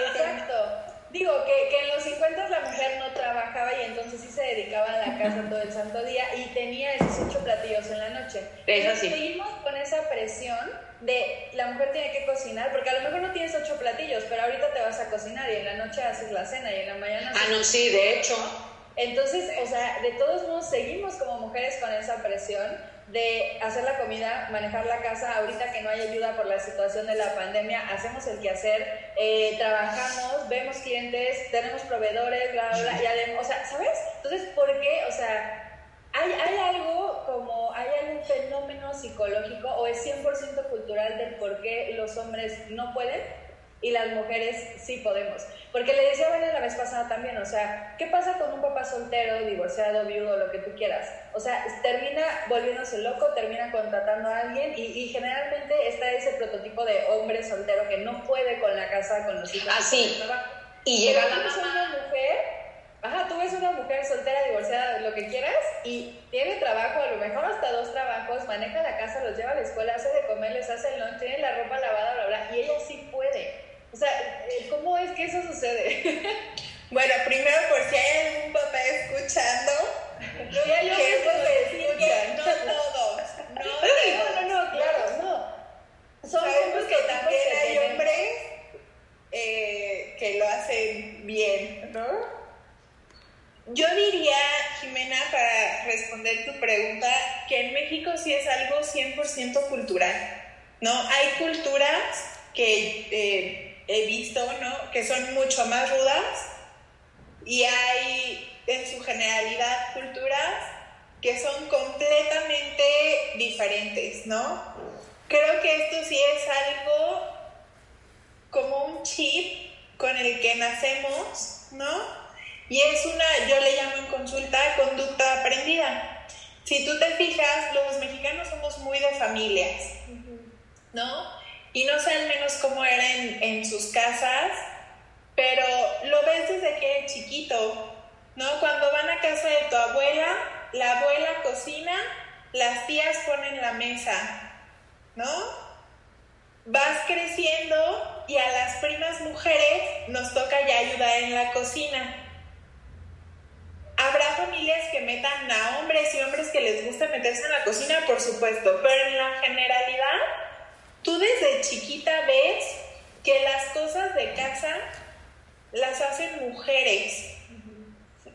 Exacto. Digo que, que, en los 50 la mujer no trabajaba y entonces sí se dedicaba a la casa todo el santo día y tenía esos ocho platillos en la noche. Eso sí. Seguimos con esa presión de la mujer tiene que cocinar, porque a lo mejor no tienes ocho platillos, pero ahorita te vas a cocinar y en la noche haces la cena y en la mañana... Ah, no, sí, de hecho. Entonces, o sea, de todos modos seguimos como mujeres con esa presión de hacer la comida, manejar la casa, ahorita que no hay ayuda por la situación de la pandemia, hacemos el quehacer, eh, trabajamos, vemos clientes, tenemos proveedores, bla, bla, bla, y además, o sea, ¿sabes? Entonces, ¿por qué? O sea, hay, hay algo como, hay algún fenómeno psicológico o es 100% cultural del por qué los hombres no pueden y las mujeres sí podemos. Porque le decía a la vez pasada también, o sea, ¿qué pasa con un papá soltero, divorciado, viudo, lo que tú quieras? O sea, termina volviéndose loco, termina contratando a alguien y, generalmente está ese prototipo de hombre soltero que no puede con la casa, con los hijos. Así. y llega la mamá. una mujer, ajá, tú ves una mujer soltera, divorciada, lo que quieras, y tiene trabajo, a lo mejor hasta dos trabajos, maneja la casa, los lleva a la escuela, hace de comer, les hace el lunch, tiene la ropa lavada, bla, bla, y ella sí puede. O sea, eh, ¿cómo es que eso sucede? bueno, primero por si hay algún papá escuchando, ya yo que no todos, no, no, no, no, claro, no. Son Sabemos que también hay hombres eh, que lo hacen bien, ¿no? Yo diría, Jimena, para responder tu pregunta, que en México sí es algo 100% cultural, ¿no? Hay culturas que eh, he visto, ¿no? Que son mucho más rudas y hay en su generalidad culturas que son completamente diferentes, ¿no? Creo que esto sí es algo como un chip con el que nacemos, ¿no? Y es una, yo le llamo en consulta, conducta aprendida. Si tú te fijas, los mexicanos somos muy de familias, ¿no? Y no sé al menos cómo era en, sus casas, pero lo ves desde que eres chiquito, ¿no? Cuando van a casa de tu abuela, la abuela cocina, las tías ponen la mesa, ¿no? Vas creciendo y a las primas mujeres nos toca ya ayudar en la cocina. Habrá familias que metan a hombres y hombres que les guste meterse en la cocina, por supuesto, pero en la generalidad Tú desde chiquita ves que las cosas de casa las hacen mujeres.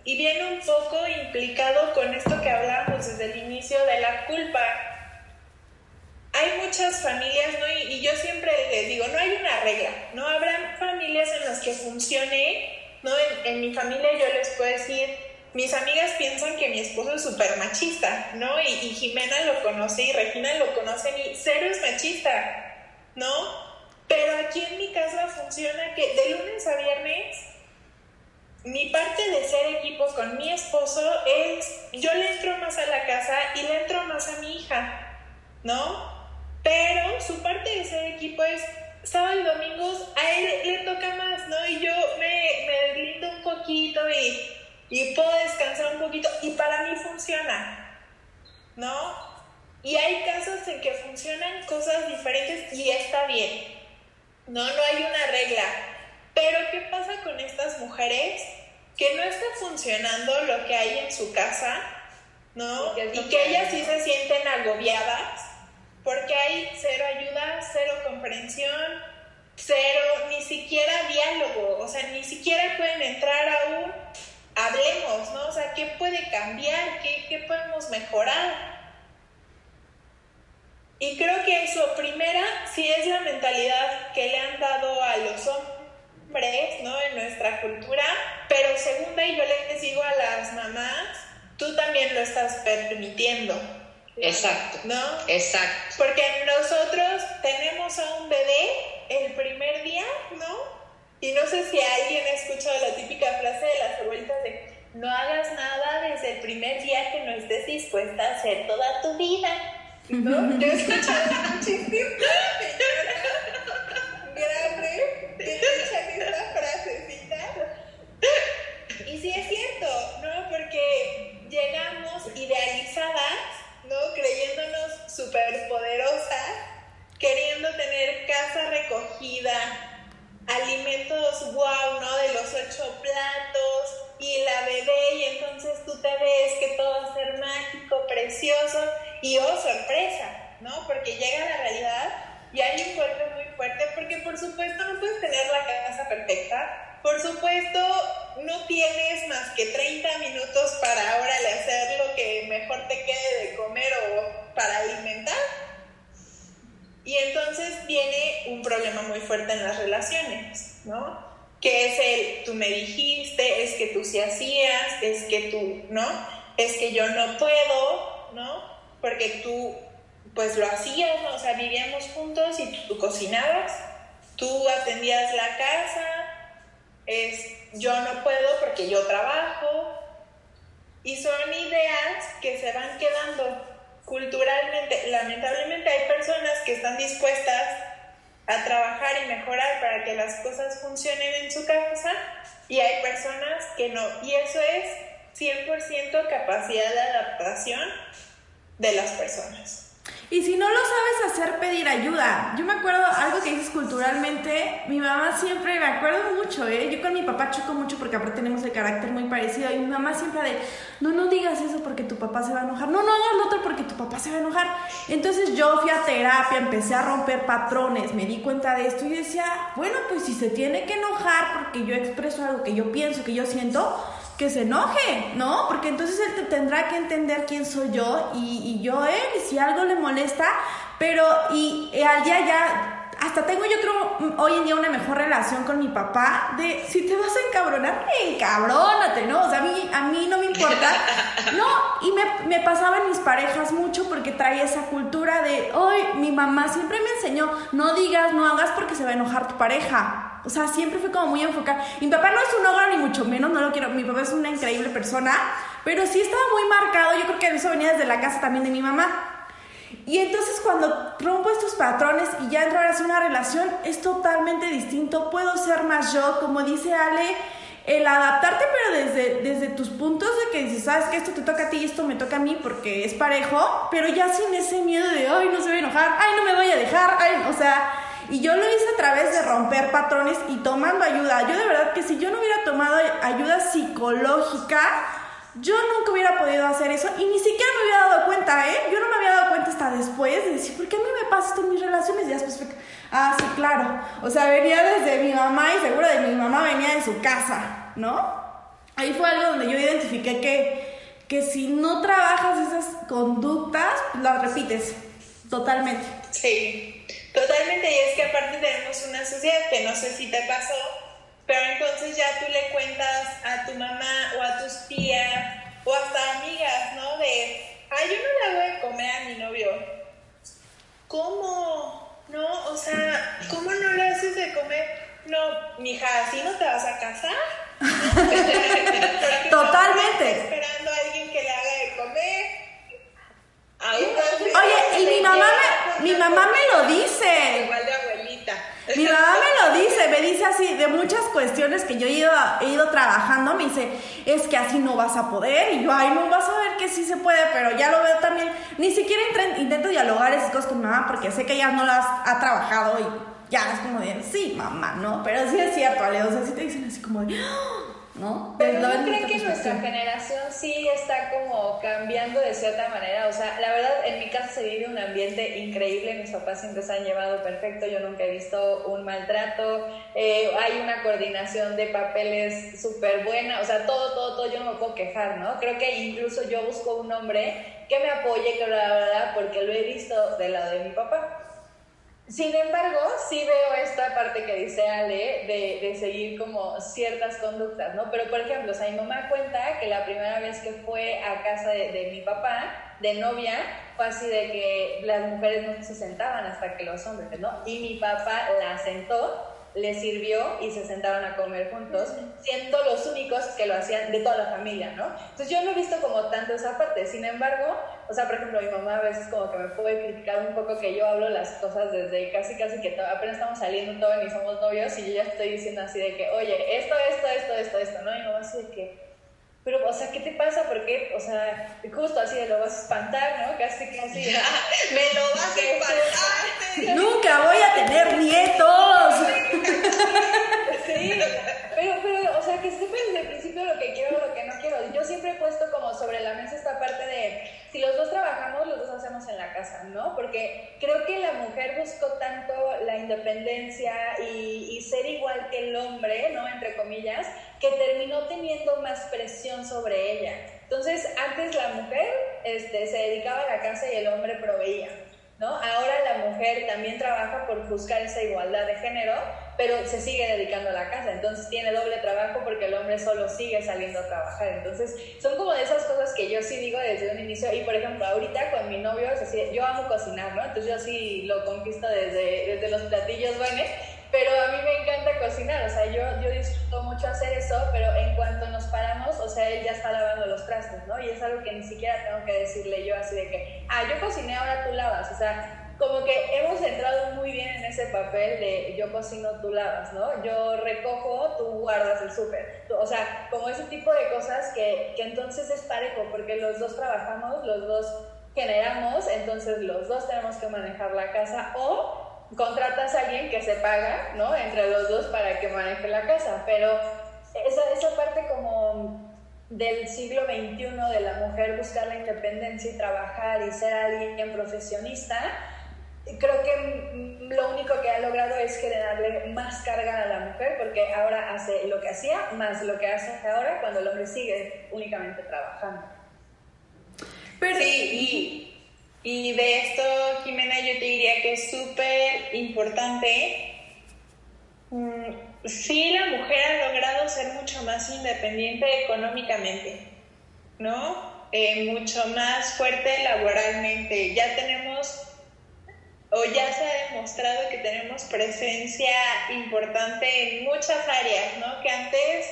Y viene un poco implicado con esto que hablamos desde el inicio de la culpa. Hay muchas familias, ¿no? Y, yo siempre les digo, no hay una regla, ¿no? Habrá familias en las que funcione, ¿no? En, mi familia yo les puedo decir, mis amigas piensan que mi esposo es súper machista, ¿no? Y, Jimena lo conoce y Regina lo conocen y cero es machista, ¿no? Pero aquí en mi casa funciona que de lunes a viernes mi parte de ser equipo con mi esposo es, yo le entro más a la casa y le entro más a mi hija, ¿no? Pero su parte de ser equipo es sábado y domingos, a él le toca más, ¿no? Y yo me, me deslindo un poquito y y puedo descansar un poquito y para mí funciona, ¿no? Y hay casos en que funcionan cosas diferentes y está bien, no, no hay una regla. Pero ¿qué pasa con estas mujeres que no está funcionando lo que hay en su casa, ¿no? Y que ellas sí se sienten agobiadas porque hay cero ayuda, cero comprensión, cero, ni siquiera diálogo, o sea, ni siquiera pueden entrar a un hablemos, ¿no? O sea, ¿qué puede cambiar? ¿Qué, podemos mejorar? Y creo que eso, primera, sí es la mentalidad que le han dado a los hombres, ¿no? En nuestra cultura, pero segunda, y yo les digo a las mamás, tú también lo estás permitiendo. Exacto. ¿No? Exacto. Porque nosotros tenemos a un bebé el primer día, ¿no? Y no sé si alguien ha escuchado la típica frase de las abuelitas de no hagas nada desde el primer día que no estés dispuesta a hacer toda tu vida. ¿No? Yo he escuchado muchísimo grande que echan esta frasecita. Y sí es cierto, ¿no? Porque llegamos idealizadas, ¿no? Creyéndonos superpoderosas, queriendo tener casa recogida, alimentos wow, ¿no? De los ocho platos y la bebé y entonces tú te ves que todo va a ser mágico, precioso y oh, sorpresa, ¿no? Porque llega la realidad y hay un golpe muy fuerte porque por supuesto no puedes tener la casa perfecta, por supuesto, no tienes más que 30 minutos para ahora hacer lo que mejor te quede de comer o para alimentar. Y entonces viene un problema muy fuerte en las relaciones, ¿no? Que es el, tú me dijiste, es que tú sí hacías, es que tú, ¿no? Es que yo no puedo, ¿no? Porque tú, pues lo hacías, ¿no? O sea, vivíamos juntos y tú cocinabas, tú atendías la casa, es yo no puedo porque yo trabajo. Y son ideas que se van quedando culturalmente. Lamentablemente hay personas que están dispuestas a trabajar y mejorar para que las cosas funcionen en su casa y hay personas que no. Y eso es 100% capacidad de adaptación de las personas. Y si no lo sabes hacer, pedir ayuda. Yo me acuerdo algo que dices culturalmente, mi mamá siempre, me acuerdo mucho, ¿eh? Yo con mi papá choco mucho porque aparte tenemos el carácter muy parecido y mi mamá siempre de, no, no digas eso porque tu papá se va a enojar, no, no hagas lo otro porque tu papá se va a enojar. Entonces yo fui a terapia, empecé a romper patrones, me di cuenta de esto y decía, bueno, pues si se tiene que enojar porque yo expreso algo que yo pienso, que yo siento, que se enoje, ¿no? Porque entonces él tendrá que entender quién soy yo y, y yo él, y si algo le molesta, pero y, al día ya hasta tengo yo creo hoy en día una mejor relación con mi papá de si te vas a encabronar, encabrónate, ¿no? O sea, a mí, a mí no me importa. No, y me, me pasaba en mis parejas mucho porque traía esa cultura de, hoy mi mamá siempre me enseñó, no digas, no hagas porque se va a enojar tu pareja. O sea, siempre fue como muy enfocada. Mi papá no es un ogro ni mucho menos, no lo quiero. Mi papá es una increíble persona, pero sí estaba muy marcado. Yo creo que eso venía desde la casa también de mi mamá. Y entonces cuando rompo estos patrones y ya entro a hacer una relación, es totalmente distinto. Puedo ser más yo, como dice Ale, el adaptarte, pero desde, desde tus puntos de que dices, sabes que esto te toca a ti y esto me toca a mí porque es parejo, pero ya sin ese miedo de, ay, no se va a enojar, ay, no me voy a dejar, ay, o sea y yo lo hice a través de romper patrones y tomando ayuda. Yo de verdad que si yo no hubiera tomado ayuda psicológica, yo nunca hubiera podido hacer eso y ni siquiera me hubiera dado cuenta, ¿eh? Yo no me había dado cuenta hasta después de decir, ¿por qué a mí me pasa esto en mis relaciones? Y después fue, ah, sí, claro. O sea, venía desde mi mamá y seguro de mi mamá venía de su casa, ¿no? Ahí fue algo donde yo identifiqué que, que si no trabajas esas conductas, las repites totalmente. Sí. Totalmente, y es que aparte tenemos una sociedad que no sé si te pasó, pero entonces ya tú le cuentas a tu mamá o a tus tías o hasta amigas, ¿no? De, ay, yo no le hago de comer a mi novio. ¿Cómo? ¿No? O sea, ¿cómo no le haces de comer? No, mija, ¿así no te vas a casar? Totalmente. esperando a alguien que le haga de comer Oye, y mi mamá me, mi mamá me lo dice. Igual de abuelita. Mi mamá me lo dice, me dice así, de muchas cuestiones que yo he ido, he ido trabajando, me dice, es que así no vas a poder, y yo, ay, no vas a ver que sí se puede, pero ya lo veo también, ni siquiera intento dialogar esas cosas con mi mamá, porque sé que ella no las ha trabajado, y ya es como de, sí, mamá, ¿no? Pero sí es cierto, Ale, o sea, sí te dicen así como de, ¿no? Pero ¿no creen que nuestra generación sí está como cambiando de cierta manera? O sea, la verdad, en mi casa se vive un ambiente increíble, mis papás siempre se han llevado perfecto, yo nunca he visto un maltrato, eh, hay una coordinación de papeles súper buena, o sea, todo, todo, todo, yo no me puedo quejar, ¿no? Creo que incluso yo busco un hombre que me apoye, que la verdad, porque lo he visto del lado de mi papá. Sin embargo, sí veo esta parte que dice Ale de, de, seguir como ciertas conductas, ¿no? Pero, por ejemplo, o sea, mi mamá cuenta que la primera vez que fue a casa de, de, mi papá, de novia, fue así de que las mujeres no se sentaban hasta que los hombres, ¿no? Y mi papá la sentó le sirvió y se sentaron a comer juntos, siendo los únicos que lo hacían de toda la familia, ¿no? Entonces yo no he visto como tanto esa parte, sin embargo, o sea, por ejemplo, mi mamá a veces como que me puede criticar un poco que yo hablo las cosas desde casi casi que apenas estamos saliendo todo y somos novios y yo ya estoy diciendo así de que, oye, esto, esto, esto, esto, esto, ¿no? Y mi mamá así de que pero, o sea, ¿qué te pasa? Porque, o sea, justo así lo vas a espantar, ¿no? Casi, casi. me lo vas a espantar. Nunca voy a tener nietos. Sí, pero, pero, o sea, que sepan desde el principio lo que quiero o lo que no quiero. Yo siempre he puesto como sobre la mesa esta parte de, si los dos trabajamos, los dos hacemos en la casa, ¿no? Porque creo que la mujer buscó tanto la independencia y, y ser igual que el hombre, ¿no? Entre comillas, que terminó teniendo más presión sobre ella. Entonces, antes la mujer este, se dedicaba a la casa y el hombre proveía. ¿no? Ahora la mujer también trabaja por buscar esa igualdad de género, pero se sigue dedicando a la casa, entonces tiene doble trabajo porque el hombre solo sigue saliendo a trabajar. Entonces, son como de esas cosas que yo sí digo desde un inicio, y por ejemplo, ahorita con mi novio, es así, yo amo cocinar, ¿no? Entonces yo sí lo conquisto desde, desde los platillos buenos, pero a mí me encanta cocinar, o sea, yo, yo disfruto mucho hacer eso, pero en cuanto nos paramos, o sea, él ya está lavando los trastes, ¿no? Y es algo que ni siquiera tengo que decirle yo así de que, ah, yo cociné, ahora tú lavas, o sea, como que hemos entrado muy bien en ese papel de yo cocino, tú lavas, ¿no? Yo recojo, tú guardas el súper. O sea, como ese tipo de cosas que, que entonces es parejo, porque los dos trabajamos, los dos generamos, entonces los dos tenemos que manejar la casa o contratas a alguien que se paga, ¿no? Entre los dos para que maneje la casa, pero esa, esa parte como del siglo XXI de la mujer buscar la independencia y trabajar y ser alguien profesionista, creo que lo único que ha logrado es generarle más carga a la mujer porque ahora hace lo que hacía más lo que hace ahora cuando el hombre sigue únicamente trabajando. Pero, sí, y, y de esto, Jimena, yo te diría que es súper importante. Mm, sí, la mujer ha logrado ser mucho más independiente económicamente, ¿no? Eh, mucho más fuerte laboralmente. Ya tenemos o ya se ha demostrado que tenemos presencia importante en muchas áreas, ¿no? Que antes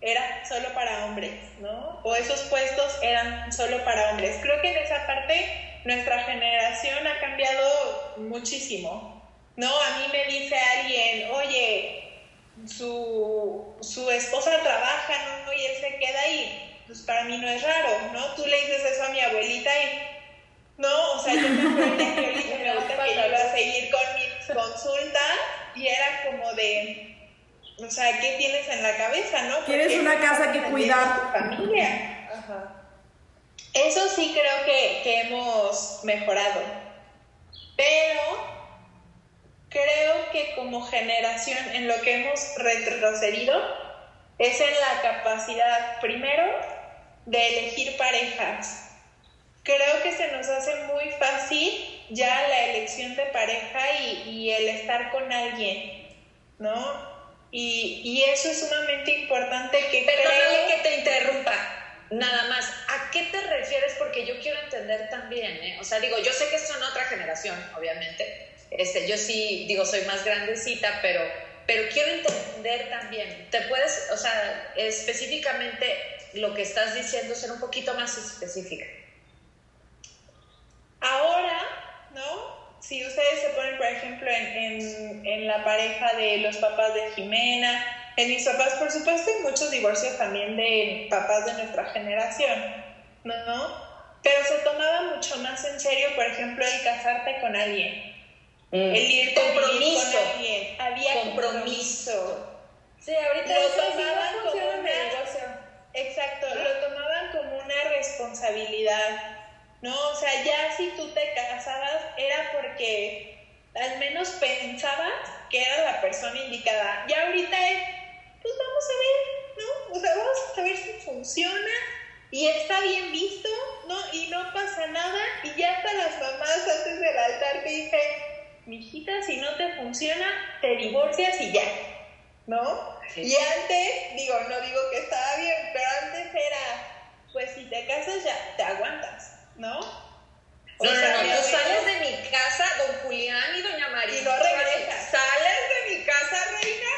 era solo para hombres, ¿no? O esos puestos eran solo para hombres. Creo que en esa parte nuestra generación ha cambiado muchísimo, ¿no? A mí me dice alguien, oye, su, su esposa trabaja, ¿no? Y él se queda ahí. Pues para mí no es raro, ¿no? Tú le dices eso a mi abuelita y no, o sea, yo me acuerdo que dije a mi que iba a seguir con mi consulta y era como de, o sea, ¿qué tienes en la cabeza, no? Tienes una casa que cuidar. Tu familia. Ajá. Eso sí creo que, que hemos mejorado, pero creo que como generación en lo que hemos retrocedido es en la capacidad, primero, de elegir parejas creo que se nos hace muy fácil ya la elección de pareja y, el estar con alguien, ¿no? Y, y, eso es sumamente importante que Perdóname que te interrumpa, nada más. ¿A qué te refieres? Porque yo quiero entender también, ¿eh? O sea, digo, yo sé que son otra generación, obviamente. Este, yo sí, digo, soy más grandecita, pero, pero quiero entender también. ¿Te puedes, o sea, específicamente lo que estás diciendo, ser un poquito más específica? Ahora, ¿no? Si ustedes se ponen, por ejemplo, en, en, la pareja de los papás de Jimena, en mis papás, por supuesto, hay muchos divorcios también de papás de nuestra generación, ¿no? Pero se tomaba mucho más en serio, por ejemplo, el casarte con alguien. Mm. El ir compromiso. con alguien. Había compromiso. Sí, ahorita lo tomaban como una, Exacto, lo tomaban como una responsabilidad ¿no? O sea, ya si tú te casabas era porque al menos pensabas que era la persona indicada. Ya ahorita es, pues vamos a ver, ¿no? O sea, vamos a ver si funciona y está bien visto, ¿no? Y no pasa nada y ya hasta las mamás antes del altar te dicen, mijita, si no te funciona, te divorcias y ya, ¿no? Y antes, digo, no digo que estaba bien, pero antes era, pues si te casas ya te aguantas. ¿No? O no, sea, no, no, tú sales de mi casa, don Julián y doña María. Y no regresas. Sales de mi casa, reina.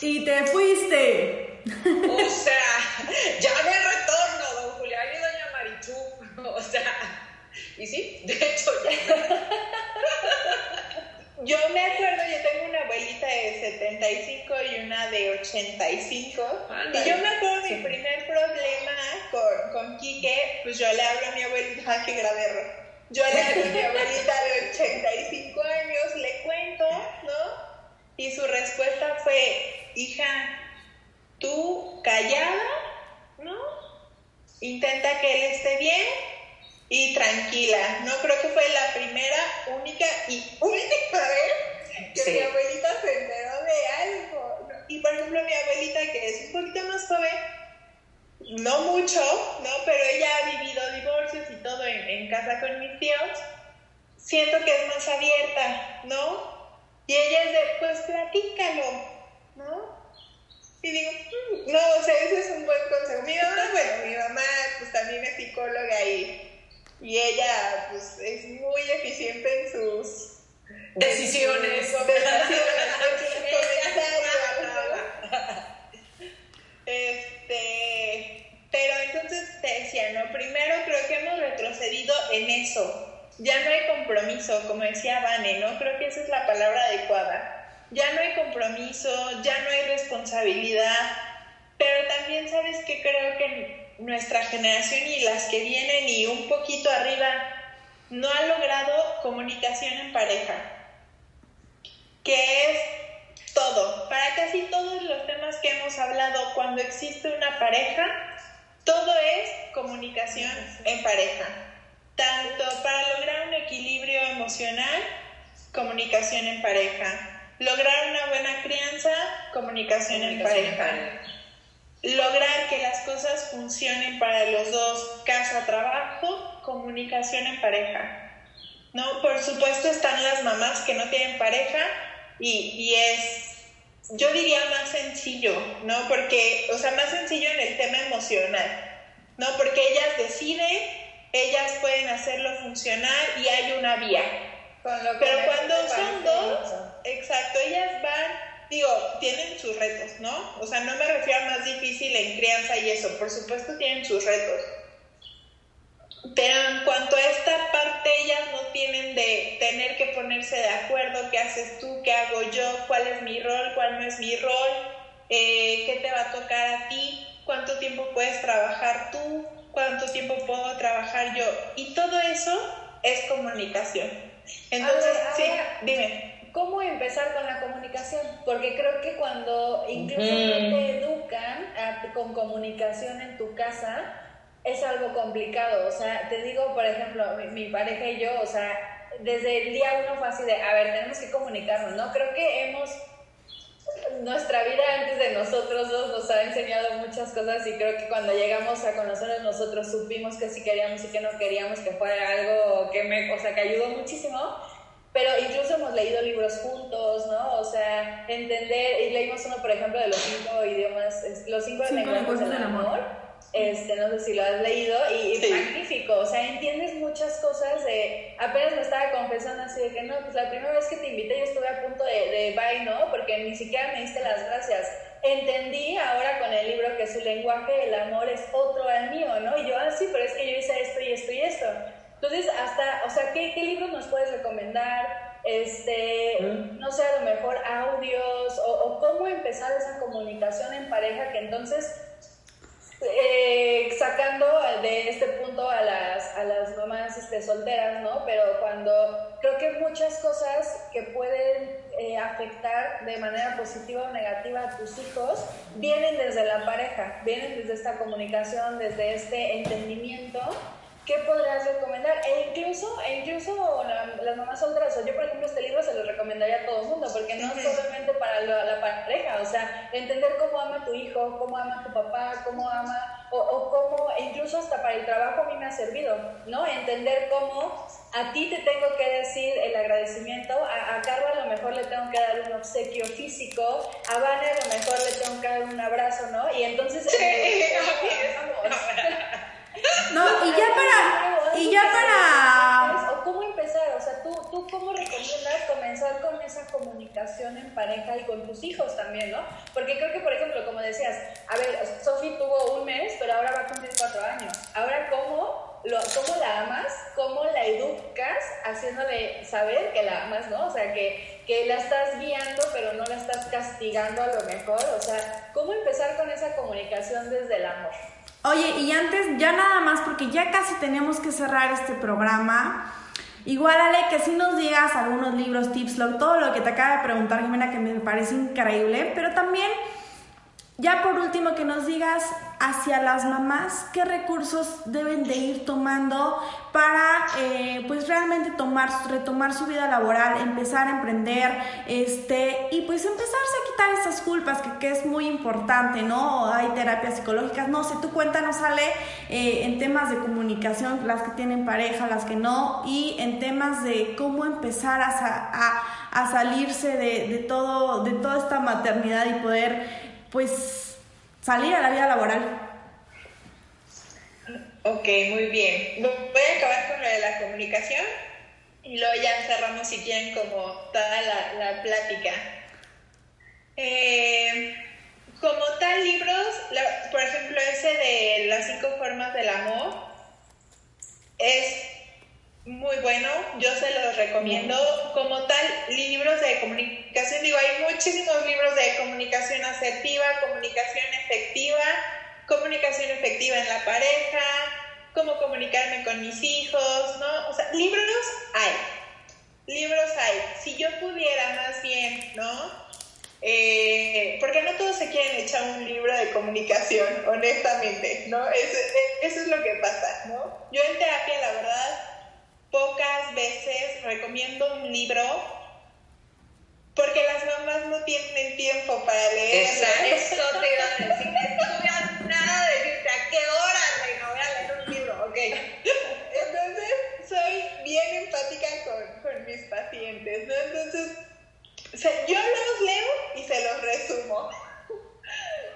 Y te fuiste. O sea, ya me retorno, don Julián y doña Marichú. O sea, y sí, de hecho ya. Yo me acuerdo, yo tengo una abuelita de 75 y una de 85. Y yo me acuerdo mi primer problema con, con Quique, pues yo le hablo a mi abuelita, que grave Yo le hablo a mi abuelita de 85 años, le cuento, ¿no? Y su respuesta fue, hija, tú callada, ¿no? Intenta que él esté bien y tranquila. No creo que fue la única y única vez que mi abuelita se enteró de algo. Y por ejemplo, mi abuelita, que es un poquito más joven, no mucho, ¿no? Pero ella ha vivido divorcios y todo en, en casa con mis tíos. Siento que es más abierta, ¿no? Y ella es de, pues platícalo, ¿no? Y digo, mm, no, o sea, ese es un buen consejo. Mi mamá, bueno, mi mamá pues también es psicóloga y, y ella pues es muy eficiente en sus decisiones. este, pero entonces te decía, ¿no? Primero creo que hemos retrocedido en eso. Ya no hay compromiso, como decía Vane, ¿no? Creo que esa es la palabra adecuada ya no hay compromiso, ya no hay responsabilidad, pero también sabes que creo que nuestra generación y las que vienen y un poquito arriba no ha logrado comunicación en pareja, que es todo. Para casi todos los temas que hemos hablado, cuando existe una pareja, todo es comunicación en pareja. Tanto para lograr un equilibrio emocional, comunicación en pareja Lograr una buena crianza, comunicación, en pareja. Lograr que las cosas funcionen para los dos, casa, trabajo, comunicación en pareja. ¿No? Por supuesto están las mamás que no tienen pareja y, y es, yo diría más sencillo, ¿no? Porque, o sea, más sencillo en el tema emocional, ¿no? Porque ellas deciden, ellas pueden hacerlo funcionar y hay una vía. Pero cuando son dos, exacto, ellas van, digo, tienen sus retos, ¿no? O sea, no me refiero a más difícil en crianza y eso, por supuesto tienen sus retos. Pero en cuanto a esta parte, ellas no tienen de tener que ponerse de acuerdo, qué haces tú, qué hago yo, cuál es mi rol, cuál no es mi rol, eh, qué te va a tocar a ti, cuánto tiempo puedes trabajar tú, cuánto tiempo puedo trabajar yo. Y todo eso es comunicación. Entonces, sí, dime. ¿Cómo empezar con la comunicación? Porque creo que cuando incluso te educan con comunicación en tu casa, es algo complicado. O sea, te digo, por ejemplo, mi, pareja y yo, o sea, desde el día uno fue así de, a ver, tenemos que comunicarnos, ¿no? Creo que hemos nuestra vida antes de nosotros dos nos ha enseñado muchas cosas y creo que cuando llegamos a conocernos nosotros supimos que sí queríamos y que no queríamos, que fuera algo que me, o sea, que ayudó muchísimo. Pero incluso hemos leído libros juntos, ¿no? O sea, entender, y leímos uno, por ejemplo, de los cinco idiomas, los cinco, cinco lenguajes del amor este, no sé si lo has leído, y, magnífico, o sea, entiendes muchas cosas de, apenas me estaba confesando así de que no, pues la primera vez que te invité yo estuve a punto de, de bye, ¿no? Porque ni siquiera me diste las gracias. Entendí ahora con el libro que su lenguaje, el amor, es otro al mío, ¿no? Y yo, ah, sí, pero es que yo hice esto y esto y esto. Entonces, hasta, o sea, ¿qué, qué libros nos puedes recomendar? Este, mm. no sé, a lo mejor audios, o, o cómo empezar esa comunicación en pareja que entonces eh, sacando de este punto a las, a las mamás este, solteras, ¿no? Pero cuando creo que muchas cosas que pueden eh, afectar de manera positiva o negativa a tus hijos vienen desde la pareja, vienen desde esta comunicación, desde este entendimiento ¿qué podrías recomendar? E incluso, e incluso las mamás solteras, o yo por ejemplo este libro se lo recomendaría a todo el mundo, porque no es solamente para la, pareja, o sea, entender cómo ama tu hijo, cómo ama tu papá, cómo ama, o, o cómo, e incluso hasta para el trabajo a mí me ha servido, ¿no? Entender cómo a ti te tengo que decir el agradecimiento, a, a Carla a lo mejor le tengo que dar un obsequio físico, a Vane a lo mejor le tengo que dar un abrazo, ¿no? Y entonces... No, y ya para. Y ya para. O cómo empezar, o sea, ¿tú, tú cómo recomiendas comenzar con esa comunicación en pareja y con tus hijos también, ¿no? Porque creo que, por ejemplo, como decías, a ver, Sofi tuvo un mes, pero ahora va a cumplir cuatro años. Ahora, ¿cómo, lo, ¿cómo la amas? ¿Cómo la educas haciéndole saber que la amas, ¿no? O sea, que, que la estás guiando, pero no la estás castigando a lo mejor. O sea, ¿cómo empezar con esa comunicación desde el amor? Oye, y antes, ya nada más, porque ya casi tenemos que cerrar este programa. Igual, Ale, que si nos digas algunos libros, tips, todo lo que te acaba de preguntar, Jimena, que me parece increíble, pero también ya por último, que nos digas hacia las mamás qué recursos deben de ir tomando para eh, pues realmente tomar, retomar su vida laboral, empezar a emprender, este, y pues empezarse a quitar esas culpas que, que es muy importante, ¿no? Hay terapias psicológicas, no sé, tú cuéntanos, sale eh, en temas de comunicación, las que tienen pareja, las que no, y en temas de cómo empezar a, a, a salirse de, de, todo, de toda esta maternidad y poder pues salir a la vida laboral. Ok, muy bien. Voy a acabar con lo de la comunicación y luego ya cerramos si quieren como toda la, la plática. Eh, como tal, libros, por ejemplo, ese de las cinco formas del amor, es muy bueno, yo se los recomiendo. Como tal, libros de comunicación, digo, hay muchísimos libros de comunicación asertiva, comunicación efectiva, comunicación efectiva en la pareja, cómo comunicarme con mis hijos, ¿no? O sea, libros hay, libros hay. Si yo pudiera más bien, ¿no? Eh, porque no todos se quieren echar un libro de comunicación, honestamente, ¿no? Eso, eso es lo que pasa, ¿no? Yo en terapia, la verdad, pocas veces recomiendo un libro porque las mamás no tienen tiempo para leer. Eso te iba a decir. No nada de decirte a qué hora, reina, voy a leer un libro, ok. Entonces, soy bien empática con, con mis pacientes, ¿no? Entonces, o sea, yo los leo y se los resumo.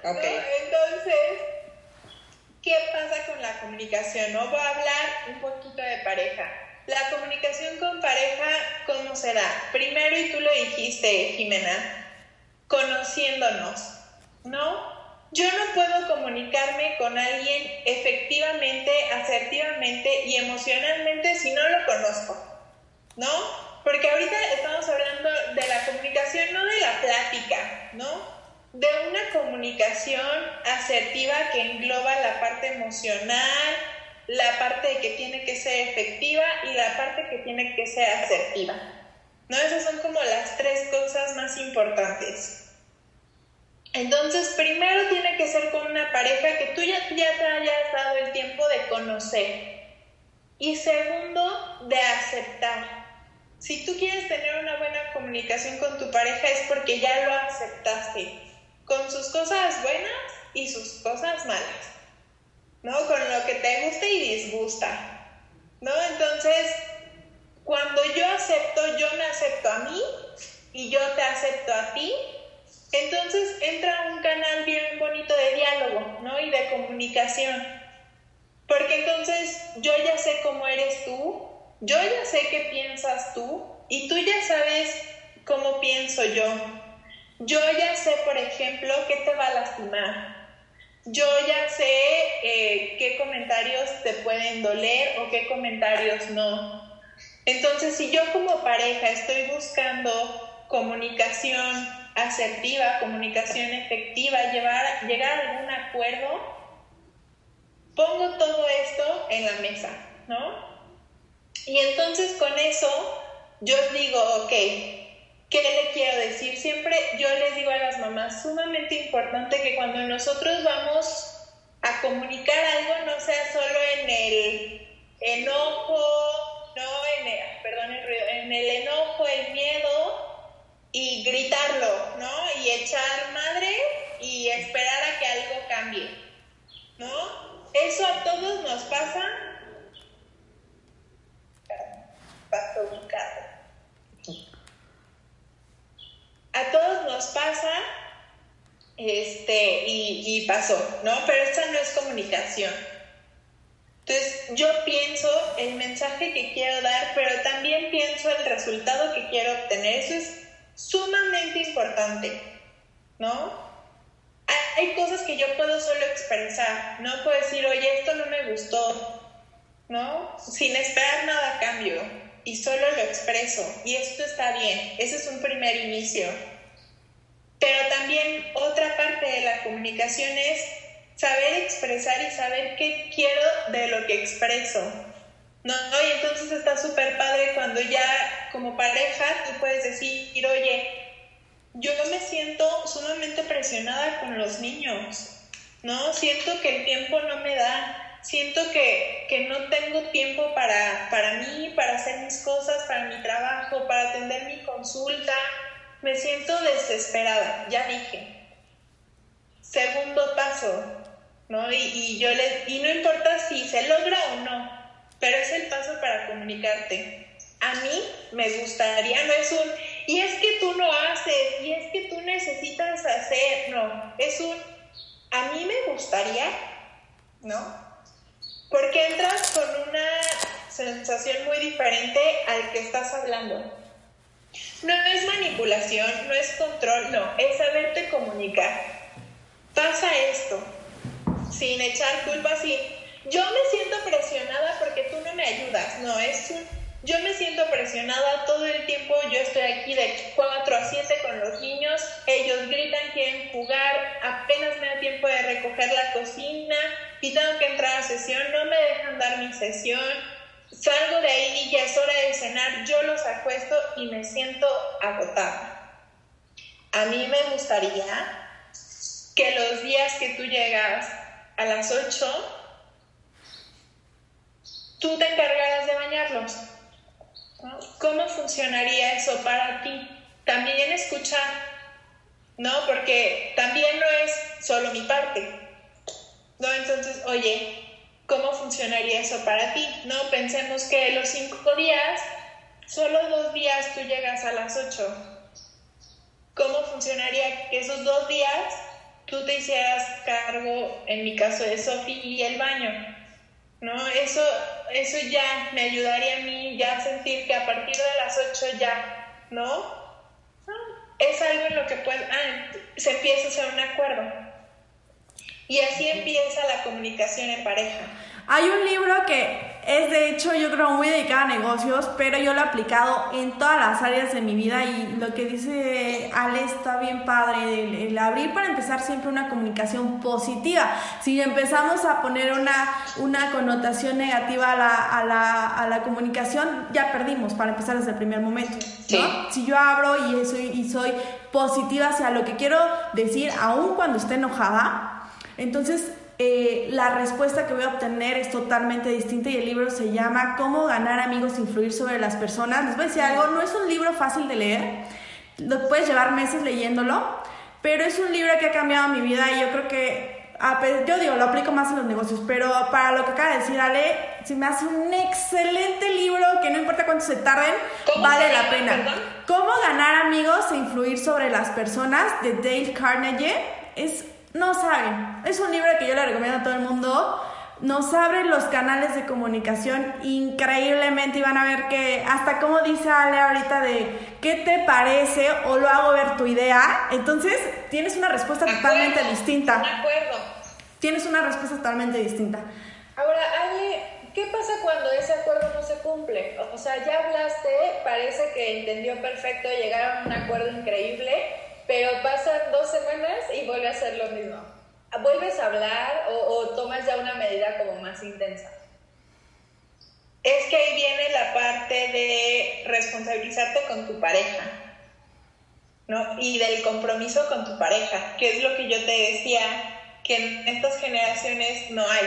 Okay. ¿no? Entonces, ¿qué pasa con la comunicación? ¿no? Voy a hablar un poquito de pareja. La comunicación con pareja, ¿cómo se da? Primero, y tú lo dijiste, Jimena, conociéndonos, ¿no? Yo no puedo comunicarme con alguien efectivamente, asertivamente y emocionalmente si no lo conozco, ¿no? Porque ahorita estamos hablando de la comunicación, no de la plática, ¿no? De una comunicación asertiva que engloba la parte emocional, la parte de que tiene que ser efectiva y la parte que tiene que ser asertiva. ¿No? Esas son como las tres cosas más importantes. Entonces, primero tiene que ser con una pareja que tú ya, ya te hayas dado el tiempo de conocer. Y segundo, de aceptar. Si tú quieres tener una buena comunicación con tu pareja es porque ya lo aceptaste, con sus cosas buenas y sus cosas malas. ¿No? Con lo que te gusta y disgusta, ¿no? Entonces, cuando yo acepto, yo me acepto a mí y yo te acepto a ti, entonces entra un canal bien bonito de diálogo, ¿no? Y de comunicación. Porque entonces yo ya sé cómo eres tú, yo ya sé qué piensas tú y tú ya sabes cómo pienso yo. Yo ya sé, por ejemplo, qué te va a lastimar, yo ya sé eh, qué comentarios te pueden doler o qué comentarios no. Entonces, si yo como pareja estoy buscando comunicación asertiva, comunicación efectiva, llevar, llegar a algún acuerdo, pongo todo esto en la mesa, ¿no? Y entonces con eso yo digo, ok, ¿Qué le quiero decir? Siempre yo les digo a las mamás, sumamente importante que cuando nosotros vamos a comunicar algo no sea solo en el enojo, no en el, perdón el ruido, en el enojo, el miedo y gritarlo, ¿no? Y echar madre y esperar a que algo cambie, ¿no? Eso a todos nos pasa. Pasó un carro a todos nos pasa este, y, pasó, ¿no? Pero esta no es comunicación. Entonces, yo pienso el mensaje que quiero dar, pero también pienso el resultado que quiero obtener. Eso es sumamente importante, ¿no? Hay cosas que yo puedo solo expresar, no puedo decir, oye, esto no me gustó, ¿no? Sin esperar nada a cambio y solo lo expreso y esto está bien, ese es un primer inicio. Pero también otra parte de la comunicación es saber expresar y saber qué quiero de lo que expreso. ¿no? Y entonces está súper padre cuando ya como pareja tú puedes decir, oye, yo me siento sumamente presionada con los niños, ¿no? Siento que el tiempo no me da, siento que, que no tengo tiempo para, para mí, para hacer mis cosas, para mi trabajo, para atender mi consulta. Me siento desesperada, ya dije. Segundo paso, ¿no? Y, y yo les, y no importa si se logra o no, pero es el paso para comunicarte. A mí me gustaría, no es un, y es que tú no haces, y es que tú necesitas hacer, no, es un, a mí me gustaría, ¿no? Porque entras con una sensación muy diferente al que estás hablando. No, es manipulación, no es control, no, es saberte comunicar. Pasa esto, sin echar culpa, sin yo me siento presionada porque tú no me ayudas, no, es un, yo me siento presionada todo el tiempo, yo estoy aquí de 4 a 7 con los niños, ellos gritan, quieren jugar, apenas me da tiempo de recoger la cocina y tengo que entrar a sesión, no me dejan dar mi sesión, salgo de ahí, ya es hora de cenar, yo los acuesto y me siento agotada. A mí me gustaría que los días que tú llegas a las 8, tú te encargarás de bañarlos. ¿Cómo funcionaría eso para ti? También escuchar, ¿no? Porque también no es solo mi parte, ¿no? Entonces, oye, ¿cómo funcionaría eso para ti? No pensemos que los cinco días, solo dos días tú llegas a las ocho. ¿Cómo funcionaría que esos dos días tú te hicieras cargo, en mi caso de Sofi, y el baño? ¿No? Eso, eso ya me ayudaría a mí ya a sentir que a partir de las 8 ya, ¿no? Es algo en lo que puede, ah, se empieza a hacer un acuerdo. Y así empieza la comunicación en pareja. Hay un libro que es de hecho yo creo muy dedicado a negocios, pero yo lo he aplicado en todas las áreas de mi vida y lo que dice Ale está bien padre, el, abrir para empezar siempre una comunicación positiva. Si empezamos a poner una, una connotación negativa a la, a, la, a la comunicación, ya perdimos para empezar desde el primer momento. Si yo abro y soy, y soy positiva hacia lo que quiero decir, aun cuando esté enojada, entonces eh, la respuesta que voy a obtener es totalmente distinta y el libro se llama Cómo ganar amigos e influir sobre las personas. Les voy a decir algo, no es un libro fácil de leer, lo puedes llevar meses leyéndolo, pero es un libro que ha cambiado mi vida y yo creo que, yo digo, lo aplico más en los negocios, pero para lo que acaba de decir Ale, se me hace un excelente libro que no importa cuánto se tarden, vale la pena. Cómo ganar amigos e influir sobre las personas de Dale Carnegie. Es no saben. Es un libro que yo le recomiendo a todo el mundo. Nos abre los canales de comunicación increíblemente y van a ver que hasta como dice Ale ahorita de ¿qué te parece? o lo hago ver tu idea. Entonces tienes una respuesta totalmente distinta. De acuerdo. Tienes una respuesta totalmente distinta. Ahora, Ale, ¿qué pasa cuando ese acuerdo no se cumple? O sea, ya hablaste, parece que entendió perfecto, llegaron a un acuerdo increíble pero pasan dos semanas y vuelve a ser lo mismo. ¿Vuelves a hablar o, tomas ya una medida como más intensa? Es que ahí viene la parte de responsabilizarte con tu pareja, ¿no? Y del compromiso con tu pareja, que es lo que yo te decía, que en estas generaciones no hay,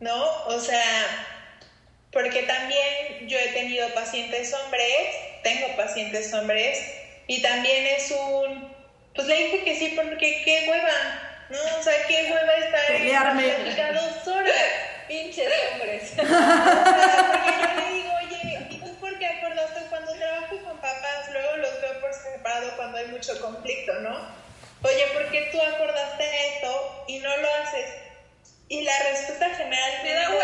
¿no? O sea, porque también yo he tenido pacientes hombres, tengo pacientes hombres y también es un, pues le dije que sí porque qué hueva, ¿no? O sea, qué hueva estar en dos horas. Pinches hombres. o sea, porque yo le digo, oye, ¿y tú por qué acordaste cuando trabajo con papás? Luego los veo por separado cuando hay mucho conflicto, ¿no? Oye, ¿por qué tú acordaste esto y no lo haces? Y la respuesta general me da hueva.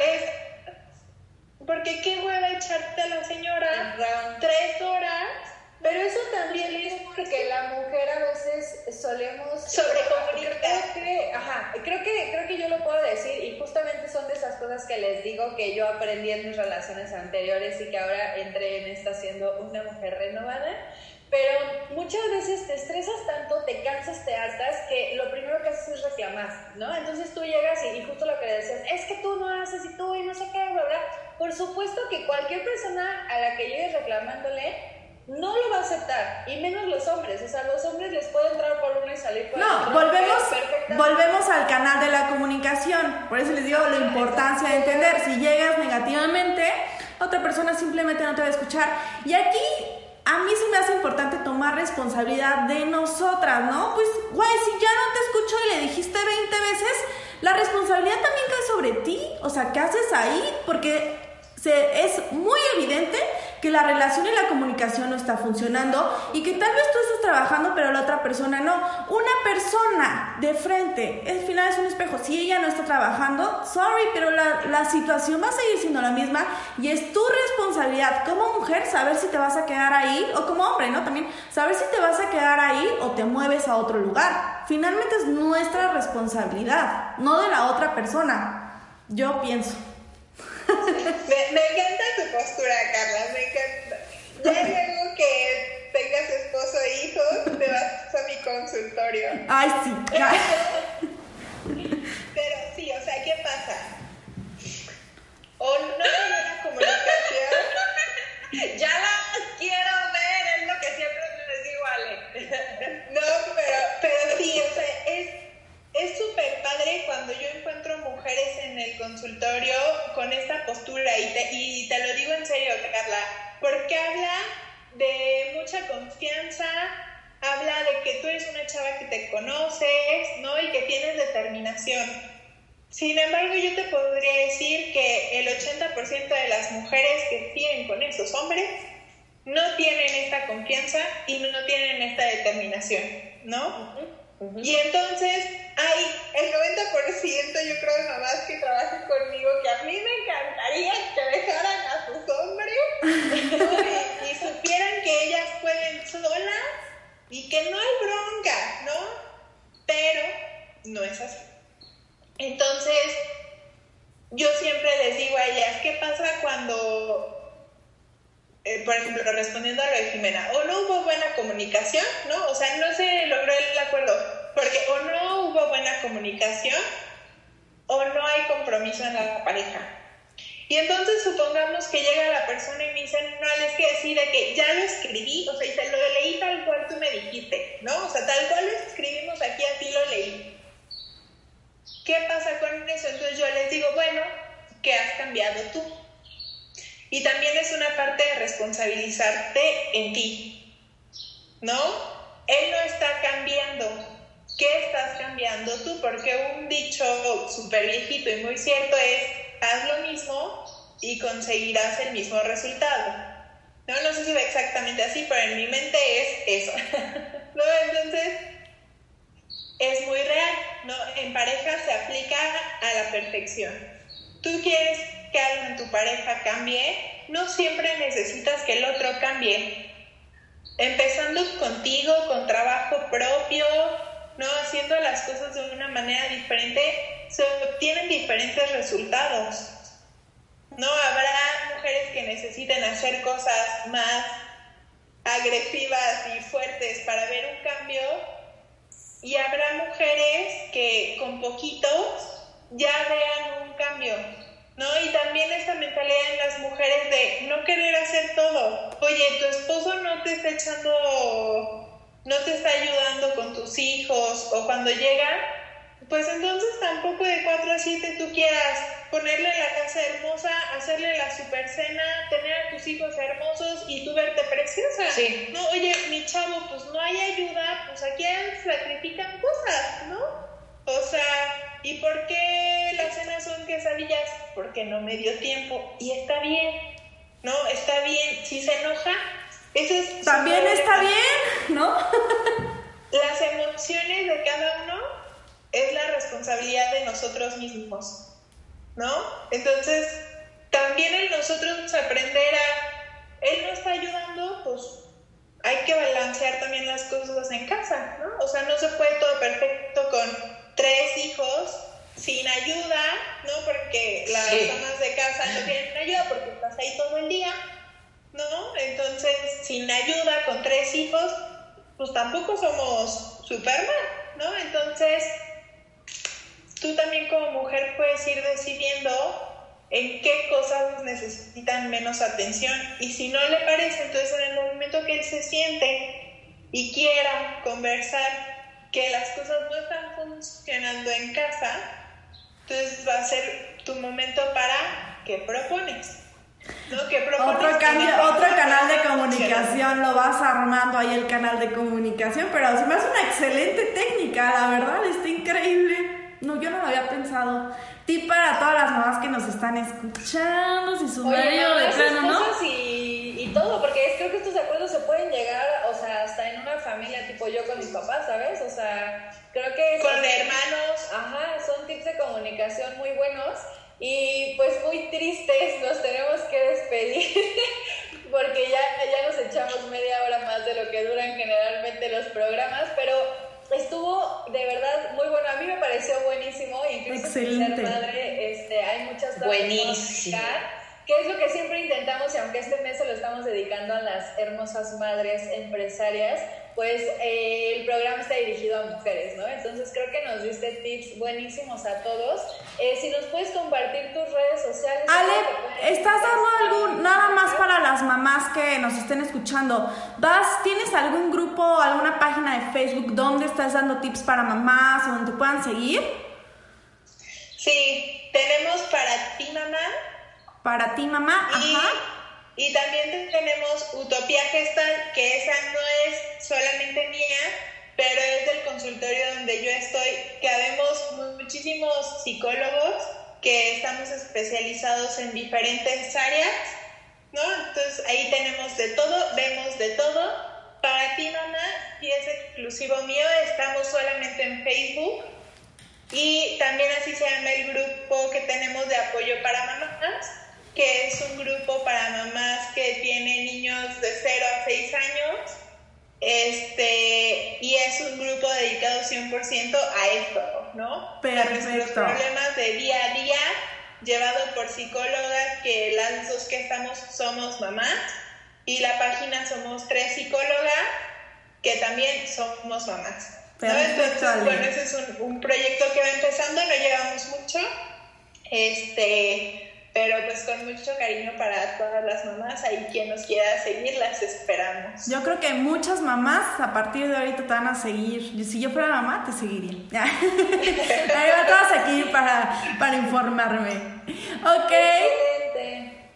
Es, porque qué hueva echarte a la señora tres horas pero eso también es porque la mujer a veces solemos sobrecomunicar. Creo que, ajá, creo que, creo que yo lo puedo decir y justamente son de esas cosas que les digo que yo aprendí en mis relaciones anteriores y que ahora entré en esta siendo una mujer renovada. Pero muchas veces te estresas tanto, te cansas, te hartas, que lo primero que haces es reclamar, ¿no? Entonces tú llegas y, y justo lo que le decías, es que tú no haces y tú y no sé qué, bla, bla. Por supuesto que cualquier persona a la que llegues reclamándole no lo va a aceptar, y menos los hombres, o sea, los hombres les puede entrar por uno y salir por No, otro. volvemos, Perfectamente. volvemos al canal de la comunicación. Por eso les digo la importancia de entender. Si llegas negativamente, otra persona simplemente no te va a escuchar. Y aquí a mí sí me hace importante tomar responsabilidad de nosotras, ¿no? Pues, güey, si ya no te escucho y le dijiste 20 veces, la responsabilidad también cae sobre ti. O sea, ¿qué haces ahí? Porque se, es muy evidente que la relación y la comunicación no está funcionando y que tal vez tú estás trabajando pero la otra persona no. Una persona de frente, al final es un espejo. Si ella no está trabajando, sorry, pero la, la situación va a seguir siendo la misma y es tu responsabilidad como mujer saber si te vas a quedar ahí o como hombre, ¿no? También saber si te vas a quedar ahí o te mueves a otro lugar. Finalmente es nuestra responsabilidad, no de la otra persona. Yo pienso. Me, me encanta tu postura, Carla, me encanta. Ya luego que tengas esposo e hijos, te vas a mi consultorio. Ay, sí. Pero sí, o sea, ¿qué pasa? O no hay una comunicación. Ya las quiero ver, es lo que siempre les digo Ale. No, pero, pero sí, o sea, es es súper padre cuando yo encuentro mujeres en el consultorio con esta postura y te, lo digo en serio, Carla, porque habla de mucha confianza, habla de que tú eres una chava que te conoces, ¿no? Y que tienes determinación. Sin embargo, yo te podría decir que el 80% de las mujeres que viven con esos hombres no tienen esta confianza y no tienen esta determinación, ¿no? Y entonces hay el 90% yo creo de mamás que trabajan conmigo que a mí me encantaría que dejaran a sus hombres y, y, supieran que ellas pueden solas y que no hay bronca, ¿no? Pero no es así. Entonces, yo siempre les digo a ellas, ¿qué pasa cuando, eh, por ejemplo, respondiendo a lo de Jimena, o no hubo buena comunicación, ¿no? O sea, no se logró el acuerdo, porque o no hubo buena comunicación, o no hay compromiso en la pareja. Y entonces supongamos que llega la persona y me dice, no, es que decir de que ya lo escribí, o sea, y te lo leí tal cual tú me dijiste, ¿no? O sea, tal cual lo escribimos aquí, así lo leí. ¿Qué pasa con eso? Entonces yo les digo, bueno, ¿qué has cambiado tú? Y también es una parte de responsabilizarte en ti, ¿no? Él no está cambiando. ¿Qué estás cambiando tú? Porque un dicho súper viejito y muy cierto es, haz lo mismo y conseguirás el mismo resultado. No, no sé si va exactamente así, pero en mi mente es eso. ¿No? Entonces, es muy real, ¿no? En pareja se aplica a la perfección. Tú quieres que algo en tu pareja cambie, no siempre necesitas que el otro cambie. Empezando contigo, con trabajo propio, ¿no? Haciendo las cosas de una manera diferente, se obtienen diferentes resultados. No habrá mujeres que necesiten hacer cosas más agresivas y fuertes para ver un cambio y habrá mujeres que con poquitos ya vean un cambio, ¿no? Y también esta mentalidad en las mujeres de no querer hacer todo. Oye, tu esposo no te está echando, no te está ayudando con tus hijos o cuando llega, pues entonces tampoco de 4 a 7 tú quieras ponerle la casa hermosa, hacerle la super cena, tener a tus hijos hermosos y tú verte preciosa. Sí. No, oye, mi chavo, pues no hay ayuda, pues aquí sacrifican cosas, ¿no? O sea, ¿y por qué Porque no me dio tiempo. Y está bien, ¿no? Está bien. Si se enoja, eso es... También está bien, ¿no? Las emociones de cada uno es la responsabilidad de nosotros mismos, ¿no? Entonces, también en nosotros aprender a, él no está ayudando, pues hay que balancear también las cosas en casa, ¿no? O sea, no se puede todo perfecto con tres hijos sin ayuda, ¿no? Porque las Sí. amas de casa no tienen ayuda porque estás ahí todo el día, ¿no? Entonces, sin ayuda con tres hijos, pues tampoco somos Superman, ¿no? Entonces, tú también como mujer puedes ir decidiendo en qué cosas necesitan menos atención y si no le parece, entonces en el momento que él se siente y quiera conversar que las cosas no están funcionando en casa, entonces va a ser tu momento para que propones. ¿no? otro, otro canal de comunicación, lo vas armando ahí el canal de comunicación, pero se me hace una excelente técnica, la verdad, está increíble. No, yo no lo había pensado. Tip para todas las mamás que nos están escuchando, si su marido de plano, ¿no? Y todo, porque creo que estos acuerdos se pueden llegar, o sea, hasta en una familia tipo yo con mis papás, ¿sabes? O sea, creo que... Con hermanos. Ajá, son tips de comunicación muy buenos y pues muy tristes nos tenemos que despedir porque ya, ya nos echamos media hora más de lo que duran generalmente los programas, pero estuvo de verdad muy bueno. A mí me pareció buenísimo, incluso Excelente. ser madre, este, hay muchas cosas Buenísimo. que es lo que siempre intentamos y aunque este mes se lo estamos dedicando a las hermosas madres empresarias, pues eh, el programa está dirigido a mujeres, ¿no? Entonces creo que nos diste tips buenísimos a todos. Eh, si nos puedes compartir tus redes sociales. Ale, ¿estás dando algún, nada más para las mamás que nos estén escuchando? ¿Vas, ¿Tienes algún grupo, alguna página de Facebook donde estás dando tips para mamás o donde te puedan seguir? Sí, tenemos para ti mamá. Para ti mamá, ajá. Y también tenemos Utopía Gestal, que esa no es solamente mía, pero es del consultorio donde yo estoy, que habemos muchísimos psicólogos que estamos especializados en diferentes áreas, ¿no? Entonces ahí tenemos de todo, vemos de todo. Para ti, mamá, y es exclusivo mío, estamos solamente en Facebook y también así se llama el grupo que tenemos de apoyo para mamás que es un grupo para mamás que tienen niños de 0 a 6 años. Este, y es un grupo dedicado 100% a esto, ¿no? Perfecto. A nuestros problemas de día a día, llevado por psicólogas, que las dos que estamos somos mamás, y la página somos tres psicólogas, que también somos mamás. Perfecto, Entonces, bueno, ese es un, un proyecto que va empezando, no llevamos mucho. Este, pero pues con mucho cariño para todas las mamás, ahí quien nos quiera seguir, las esperamos. Yo creo que muchas mamás a partir de ahorita te van a seguir. Si yo fuera mamá, te seguiría. ahí va todas aquí para, para informarme. Ok. Excelente.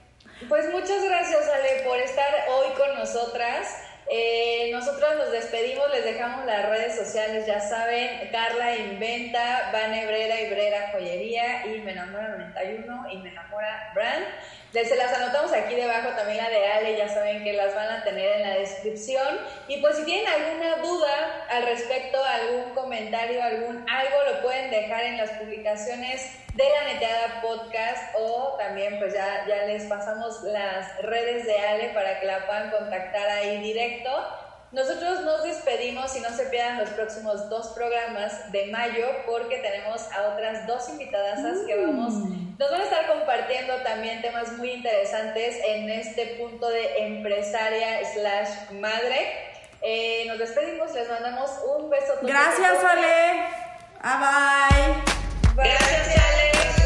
Pues muchas gracias, Ale, por estar hoy con nosotras. Eh, nosotros nos despedimos, les dejamos las redes sociales, ya saben, Carla Inventa, Van Ebrera, Ibrera Joyería y Me Enamora 91 y Me Enamora Brand. Se las anotamos aquí debajo también la de Ale, ya saben que las van a tener en la descripción. Y pues si tienen alguna duda al respecto, algún comentario, algún algo, lo pueden dejar en las publicaciones de la Neteada Podcast o también pues ya, ya les pasamos las redes de Ale para que la puedan contactar ahí directo. Nosotros nos despedimos y no se pierdan los próximos dos programas de mayo porque tenemos a otras dos invitadas que mm. vamos, nos van a estar compartiendo también temas muy interesantes en este punto de empresaria slash madre. Eh, nos despedimos, les mandamos un beso. Gracias, Ale. Bye bye. Gracias, Ale.